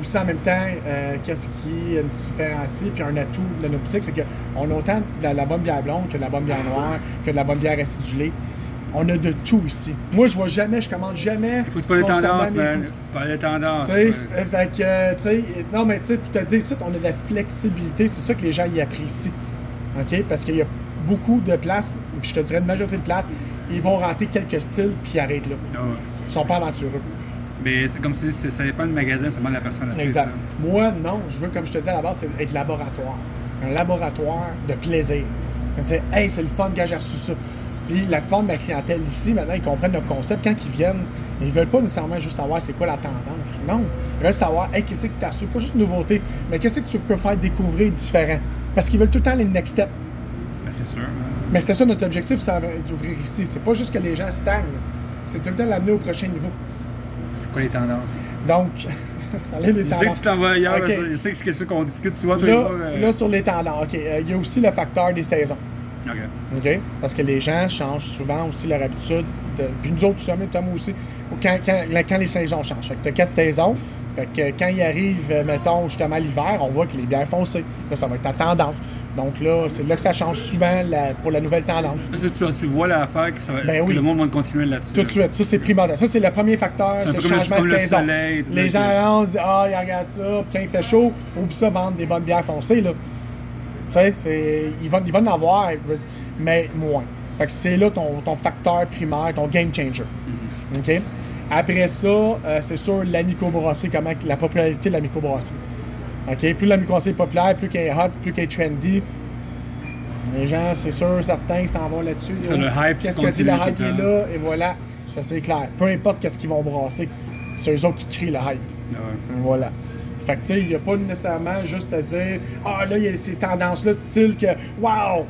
aussi en même temps, euh, qu'est-ce qui nous différencie, puis un atout de notre boutique, c'est qu'on a autant de la, la bonne bière blonde que de la bonne bière noire, que de la bonne bière acidulée. On a de tout ici. Moi, je vois jamais, je commande jamais. Il faut que tu parles tendances, man. Parler des tendances. Tu sais, ouais. euh, fait que, tu sais, non, mais tu sais, pour te dire ici, on a de la flexibilité, c'est ça que les gens y apprécient. OK? Parce qu'il y a beaucoup de places, puis je te dirais une majorité de places, ils vont rentrer quelques styles, puis ils arrêtent là. Ouais. Ils sont pas aventureux. Mais c'est comme si ça dépend du magasin, ça dépend de la personne. Exact. ça. Moi, non, je veux, comme je te dis à la base, c'est être laboratoire. Un laboratoire de plaisir. C'est, hey, c'est le fun, gars, j'ai reçu ça. Puis la plupart de ma clientèle ici, maintenant, ils comprennent le concept. Quand ils viennent, ils veulent pas nécessairement juste savoir c'est quoi la tendance. Non. Ils veulent savoir, hey, qu'est-ce que tu as reçu? Pas juste une nouveauté, mais qu'est-ce que tu peux faire découvrir différent? Parce qu'ils veulent tout le temps les next step. Ben, c'est sûr. hein. Mais c'était ça notre objectif, c'est d'ouvrir ici. C'est pas juste que les gens stagnent. C'est tout le temps l'amener au prochain niveau. C'est quoi les tendances? Donc, (laughs) ça les Je sais que tendances. tu t'en vas ailleurs, là, ça- je sais que c'est chose qu'on discute souvent. toi Là, mais- là, sur les tendances, OK. euh, Il y a aussi le facteur des saisons. Ok. Parce que les gens changent souvent aussi leur habitude. De... Puis nous autres, tu sais, mais toi, moi aussi, quand, quand, quand les saisons changent. Fait que tu as quatre saisons. Fait que quand il arrive, euh, mettons, justement l'hiver, on voit que les bières foncées. Là, ça va être la tendance. Donc là, c'est là que ça change souvent la- pour la nouvelle tendance. Tu, tu vois l'affaire que, ça va- Ben que le monde va continuer là-dessus. Tout de suite. Ça, c'est primordial. Ça, c'est le premier facteur, C'est le le- changement de le saison. soleil, tout Les gens rentrent, disent Ah, ils regardent ça, puis quand il fait chaud, oublie ça, vendre des bonnes bières foncées. Tu sais, c'est- ils vont, ils vont en avoir, mais moins. Fait que c'est là ton, ton facteur primaire, ton game changer. Mhm. OK? Après ça, euh, c'est sûr, la microbrasserie, comment la popularité de la microbrasserie. OK? Plus la microbrasserie est populaire, plus qu'elle est hot, plus qu'elle est trendy, les gens, c'est sûr, certains qui s'en vont là-dessus. Ça, le hype Qu'est-ce que dit le hype est là, et voilà. Ça, c'est clair. Peu importe qu'est-ce qu'ils vont brasser, c'est eux autres qui créent le hype. Ouais. Voilà. Fait que, tu sais, il n'y a pas nécessairement juste à dire Ah, là, il y a ces tendances-là, style que Waouh!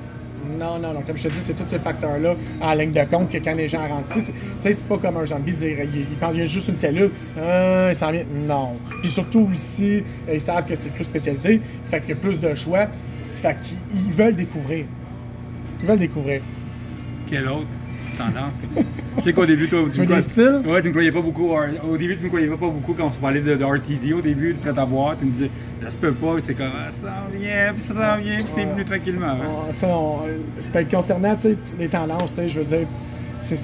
Non, non, non. Comme je te dis, c'est tous ces facteurs-là en ligne de compte que quand les gens rentrent ici, c'est- c'est pas comme un zombie dire il, il, y a juste une cellule, euh, il s'en vient. Non. Puis surtout ici, ils savent que c'est plus spécialisé, fait qu'il y a plus de choix, fait qu'ils ils veulent découvrir. Ils veulent découvrir. Quelle autre? Tendance? Je sais qu'au début, toi, Tu me styles? Ouais, tu me croyais pas beaucoup. Au début, tu me croyais pas beaucoup quand on se parlait de, de RTD au début, de prêt à boire. Tu me disais, ça se peut pas, c'est comme, ah, ça s'en vient, puis ça s'en vient, puis c'est Ouais. venu tranquillement. hein. On- on- euh, concernant tu sais, les tendances, tu sais, je veux dire,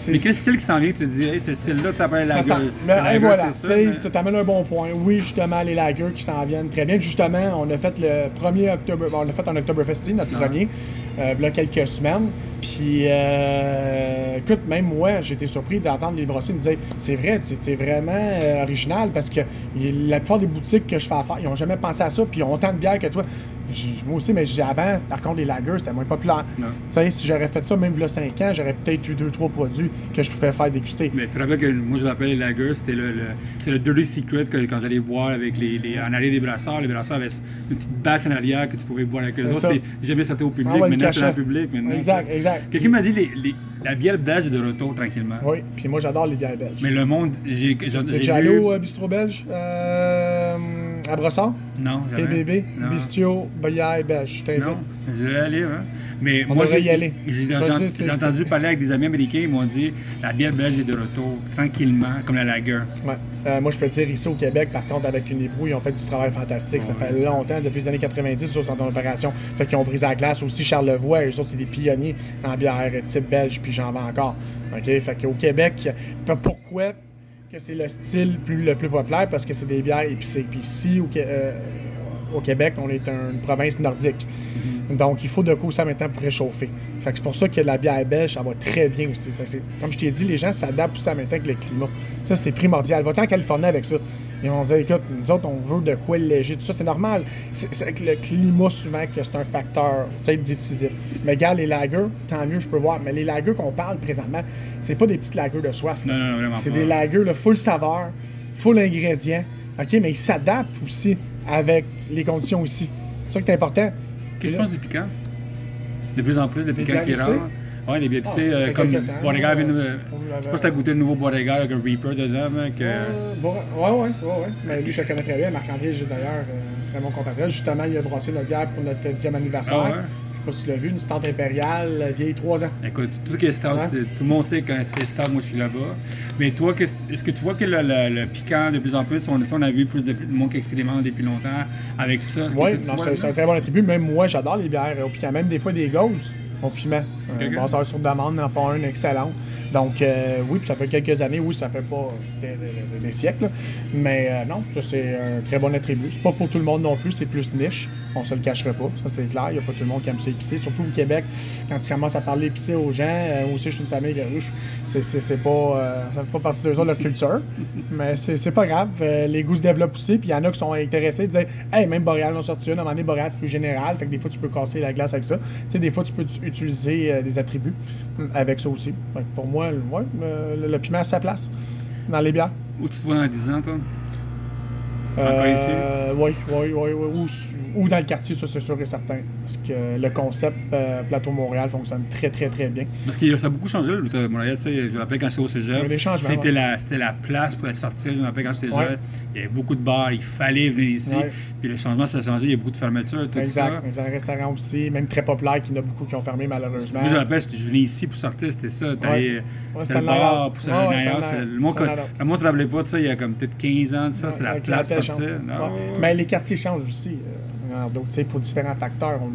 Mais quel style qui s'en vient, tu te dis, hey, ce style-là, ça s'appelle la Ça sent- gueule. Mais, La et voilà, tu mais- t'amènes un bon point. Oui, justement, les lagers qui s'en viennent très bien. Justement, on a fait le premier octobre, on l'a fait en Oktoberfest, ici, notre Ah. premier, euh, il y a quelques semaines. Puis, euh, écoute, même moi, été surpris d'entendre les brossiers me dire c'est vrai, c'est vraiment euh, original parce que la plupart des boutiques que je fais affaire, ils n'ont jamais pensé à ça, puis ils ont autant de bières que toi. Moi aussi, mais j'ai avant, par contre, les lagers, c'était moins populaire. Tu sais, si j'aurais fait ça même il y a 5 ans, j'aurais peut-être eu 2-3 produits que je pouvais faire déguster. Mais tu te rappelles que moi je l'appelais les lagers, c'était le, le- le dirty secret que quand j'allais boire avec les, les en arrière des brasseurs, les brasseurs avaient une petite bâche en arrière que tu pouvais boire avec eux autres. jamais sorti au public, Ah ouais, maintenant c'est dans le cachet. public. Maintenant, Exact, exact. Quelqu'un m'a dit les, les- la bière belge est de retour tranquillement. Oui, puis moi j'adore les bières belges. Mais le monde, j'ai j'ai Jalo lu- euh, Bistrot Belge? Euh, à Brossard, Non, jamais. PBB, Non. Bistio, belge. Je t'invite. Non, je vais aller, hein. Mais On moi, devrait y aller. j'ai- entendu parler avec des amis américains, ils m'ont dit la bière belge est de retour, tranquillement, comme la lager. Ouais. Euh, moi, je peux te dire, ici au Québec, par contre, avec une ébrou, ils ont fait du travail fantastique. ça Ouais, fait ça. longtemps, depuis les années 90, ils sont en opération. Fait qu'ils ont brisé la glace. Aussi, Charlevoix, eux autres, c'est des pionniers en bière type belge, puis j'en vends encore. OK? Fait qu'au Québec, pourquoi que c'est le style le plus populaire? Parce que c'est des bières épicées. Puis ici, au, euh, au Québec, on est un- une province nordique. Donc, il faut de quoi ça maintenant pour réchauffer. Fait que c'est pour ça que la bière belge, ça va très bien aussi. Fait que comme je t'ai dit, les gens s'adaptent aussi en même temps avec le climat. Ça, c'est primordial. Va-t'en en Californie avec ça. Ils vont dire, écoute, nous autres, on veut de quoi léger. Tout ça, c'est normal. C'est avec le climat, souvent, que c'est un facteur décisif. Mais regarde, les lagers, tant mieux, je peux voir. Mais les lagers qu'on parle présentement, c'est pas des petites lagers de soif. là. Non, non, non, vraiment C'est des lagers, là, full saveur, full ingrédients. OK, mais ils s'adaptent aussi avec les conditions ici. C'est ça qui est important. Qu'est-ce Et là- penses du piquant? De plus en plus, le piquant qui est rare. Ouais, les épicées, Ah, euh, comme Beauregard vient de- euh, Je sais l'avait- pas si t'as goûté le nouveau Beauregard avec un Reaper dedans, mec. euh, Euh, bon, ouais, ouais. Mais lui, je le connais très bien. Marc-André, j'ai d'ailleurs euh, très bon compatriote. Justement, il a brassé notre bière pour notre 10e anniversaire. Ah ouais? Je sais pas si tu l'as vu, une stante impériale, euh, vieille 3 ans. Écoute, tout ce qui est stout, Ouais. c'est- tout le monde sait quand c'est stout, moi je suis là-bas. Mais toi, est-ce que tu vois que le, le- le piquant, de plus en plus, on, a vu plus de, de monde qui expérimente depuis longtemps avec ça? Que Oui, c'est un très bon attribut. Même moi, j'adore les bières au piquant. Même des fois des gauzes au piment. Un Ok. brasseur sur demande en font une excellente. Donc, euh, oui, puis ça fait quelques années. Oui, ça fait pas des, des- des siècles. là. Mais euh, non, ça, c'est un très bon attribut. C'est pas pour tout le monde non plus. C'est plus niche. On se le cachera pas. Ça, c'est clair. Il n'y a pas tout le monde qui aime ça épicé. Surtout au Québec, quand tu commences à parler épicé aux gens, euh, aussi, je suis une famille riche. C'est, c'est, c'est pas, ça fait pas partie d'eux autres, leur culture. Mais c'est, c'est pas grave. Les goûts se développent aussi. Puis il y en a qui sont intéressés. Ils disent, hey, même Boréal en sorti une. À un moment donné, Boréal, c'est plus général. Fait que des fois, tu peux casser la glace avec ça. Tu sais, des fois, tu peux utiliser euh, des attributs mm, avec ça aussi. Pour moi, euh, le piment a sa place dans les bières. Où tu te vois dans 10 ans, toi? Encore Euh, Oui, oui, oui, oui. Ou, ou dans le quartier, ça, c'est sûr et certain. Parce que le concept euh, Plateau Montréal fonctionne très, très, très bien. Parce que ça a beaucoup changé, le Montréal, tu sais, je me rappelle quand j'étais au a cégep, c'était ouais. la, la place pour aller sortir, je me rappelle quand j'étais jeune, il y avait beaucoup de bars, il fallait venir ici, Ouais. puis le changement, ça a changé, il y a beaucoup de fermetures, tout exact. ça. Dans un restaurant aussi, même très populaire, qu'il y en a beaucoup qui ont fermé malheureusement. Moi, je me rappelle, je venais ici pour sortir, c'était ça. Ouais, c'était c'est le bar, pour un c'est- night- Le monde night-out. monde se rappelait pas de ça, il y a comme peut-être 15 ans ça, c'était la place pour Ouais. Mais les quartiers changent aussi, euh, pour différents facteurs. On-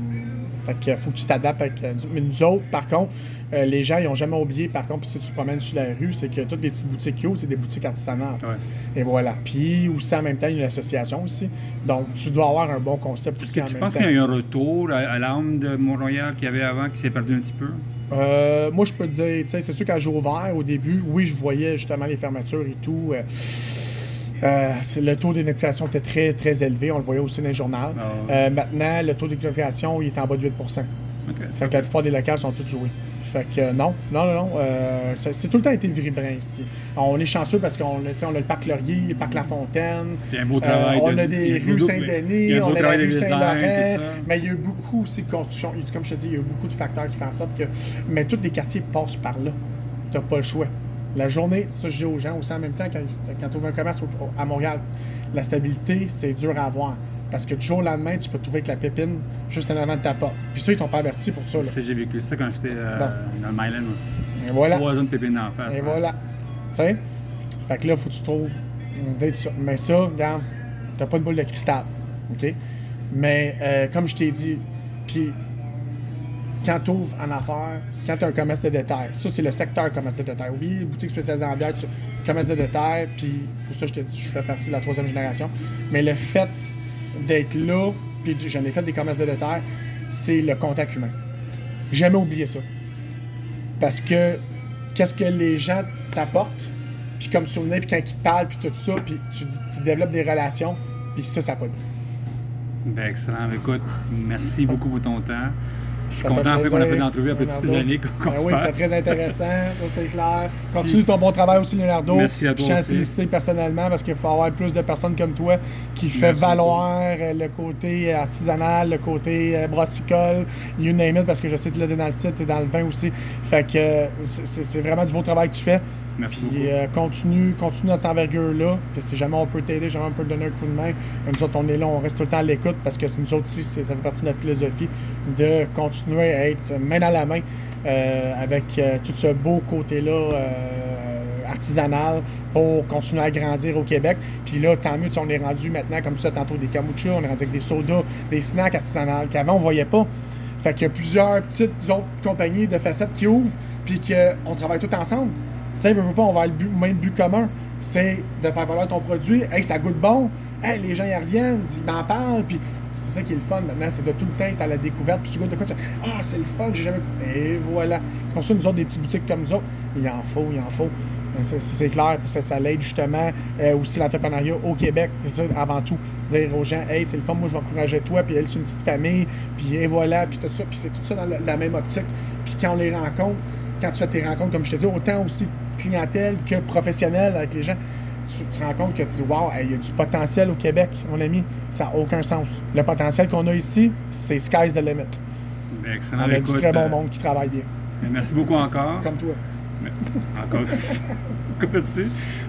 Fait que faut que tu t'adaptes avec. euh, Mais nous autres, par contre, euh, les gens, ils n'ont jamais oublié, par contre, si tu te promènes sur la rue, c'est que toutes les petites boutiques qu'il c'est des boutiques artisanales. Ouais. Et voilà. Puis aussi, en même temps, il y a une association aussi. Donc, tu dois avoir un bon concept Est-ce aussi que en tu penses qu'il y a eu un retour à, à l'âme de Mont-Royal qu'il y avait avant, qui s'est perdu un petit peu? Euh, moi, je peux te dire, c'est sûr j'ai ouvert au début, oui, je voyais justement les fermetures et tout. euh, euh, le taux d'inoccupation était très, très élevé. On le voyait aussi dans les journaux. Ah. Euh, maintenant, le taux d'inoccupation, il est en bas de 8 OK. Fait que la plupart des locales sont tous joués. Fait que euh, non, non, non, non. euh, c'est tout le temps été vibrant ici. On est chanceux parce qu'on a, on a le parc Laurier, le parc La Fontaine. Il y a un beau travail. On a des rues Saint-Denis, on a la rue Saint-Laurent, mais il y a eu beaucoup aussi de construction. Comme je te dis, il y a eu beaucoup de facteurs qui font en sorte que. Mais tous les quartiers passent par là. Tu n'as pas le choix. La journée, ça je dis aux gens aussi en même temps, quand, quand tu ouvres un commerce au- à Montréal, la stabilité, c'est dur à avoir. Parce que du jour au lendemain, tu peux te trouver avec la pépine juste en avant de ta porte. Puis ça, ils t'ont pas averti pour ça. Là. J'ai vécu ça quand j'étais euh, dans le Myland. moi. Et voilà. Trois zones pépines d'en face. Et ouais. voilà. Tu sais? Fait que là, faut que tu trouves une de ça. Mais ça, regarde, t'as pas une boule de cristal. OK? Mais euh, comme je t'ai dit, puis quand tu ouvres en affaires, quand tu as un commerce de détail, ça, c'est le secteur commerce de détail. Oui, les boutiques spécialisées en bière, commerce de détail, puis pour ça, je te dis, je fais partie de la troisième génération. Mais le fait d'être là, puis j'en ai fait des commerces de détail, c'est le contact humain. Jamais oublié ça. Parce que qu'est-ce que les gens t'apportent, puis comme souvenir, puis quand ils te parlent, puis tout ça, puis tu, tu développes des relations, puis ça, ça pas. Ben, excellent. Écoute, merci beaucoup pour ton temps. Je suis content un peu qu'on a fait plaisir, l'entrevue après toutes ces années qu'on Ben oui, c'est très intéressant, ça c'est clair. Continue ton bon travail aussi, Leonardo. Merci à toi Je tiens à féliciter personnellement parce qu'il faut avoir plus de personnes comme toi qui fait Merci valoir euh, le côté artisanal, le côté euh, brassicole, you name it, parce que je sais que tu l'as dans le site et dans le vin aussi. Fait que euh, c'est c'est vraiment du beau travail que tu fais. Merci Puis beaucoup. euh, continue, continue notre envergure-là. Puis si jamais on peut t'aider, jamais on peut te donner un coup de main. Nous autres, on est là, on reste tout le temps à l'écoute parce que nous autres aussi, ça fait partie de notre philosophie de continuer à être main dans la main euh, avec euh, tout ce beau côté-là artisanal pour continuer à grandir au Québec. Puis là, tant mieux, on est rendu maintenant, comme tu sais tantôt, des kombucha, on est rendu avec des sodas, des snacks artisanales qu'avant on voyait pas. Fait qu'il y a plusieurs petites autres compagnies de facettes qui ouvrent, puis qu'on travaille tout ensemble. Tu sais, veux, pas, on va le but- même but commun. C'est de faire valoir ton produit. Hey, ça goûte bon. Hey, les gens y reviennent, ils m'en parlent. Puis c'est ça qui est le fun maintenant, c'est de tout le temps être à la découverte. Puis tu goûtes de quoi tu Ah, c'est le fun, j'ai jamais. Et voilà. C'est pour ça que nous autres, des petites boutiques comme autres, il en faut, il en faut. Euh, c'est clair, puis ça, ça l'aide justement euh, aussi l'entrepreneuriat au Québec. C'est ça, avant tout. Dire aux gens, hey, c'est le fun, moi je vais encourager toi, puis elle, c'est une petite famille, puis et voilà, puis tout ça. Puis c'est tout ça dans la, la même optique. Puis quand on les rencontre, quand tu fais tes rencontres, comme je te dis, autant aussi clientèle que professionnelle avec les gens, tu te rends compte que tu dis, waouh, il y a du potentiel au Québec, mon ami. Ça n'a aucun sens. Le potentiel qu'on a ici, c'est sky's the limit. Ben, On excellent. a du très bon euh, monde qui travaille bien, ben, merci beaucoup encore. comme toi. Encore. (laughs) Encore.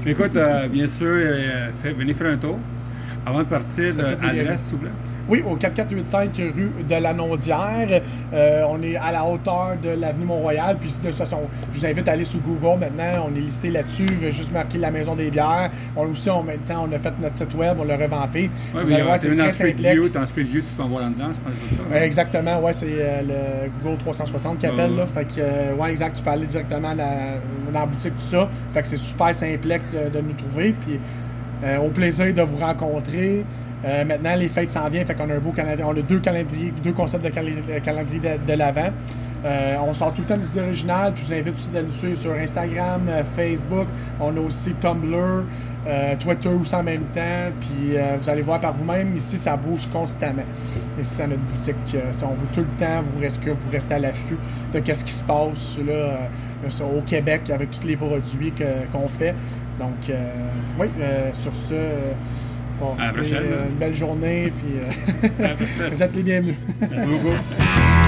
Mais Écoute, euh, bien sûr, euh, fait- venez faire un tour. Avant de partir, C'est euh, tout est adresse, s'il vous plaît. Oui, au 4485 rue de la Nondière. Euh, on est à la hauteur de l'avenue Mont-Royal. Puis de toute façon, je vous invite à aller sur Google maintenant. On est listé là-dessus. Je vais juste marquer la Maison des bières. On aussi, en même temps, on a fait notre site web, on l'a revampé. Vous mais voir, c'est très Street View, dans Street View, tu peux en voir là-dedans, je pense que c'est ça. Ouais, exactement, ouais, c'est euh, le Google 360 qui appelle, là. Fait que, euh, ouais, exact, tu peux aller directement à la- dans la boutique, tout ça. Fait que c'est super simplex de nous trouver. Puis, au plaisir de vous rencontrer. Euh, maintenant, les fêtes s'en viennent, fait qu'on a un beau calendrier. On a deux calendriers, deux concepts de calendrier de, l'avant. Euh, on sort tout le temps des idées originales, puis je vous invite aussi de nous suivre sur Instagram, euh, Facebook. On a aussi Tumblr, euh, Twitter aussi en même temps. Puis euh, vous allez voir par vous-même, ici ça bouge constamment. Ici c'est notre boutique. euh, si on veut tout le temps vous restez, vous restez à l'affût de qu'est-ce qui se passe là, au Québec avec tous les produits qu'on fait. Donc oui, sur ce, À la passez, prochaine. euh, une belle journée, puis euh, (laughs) vous êtes les bienvenus. Merci beaucoup.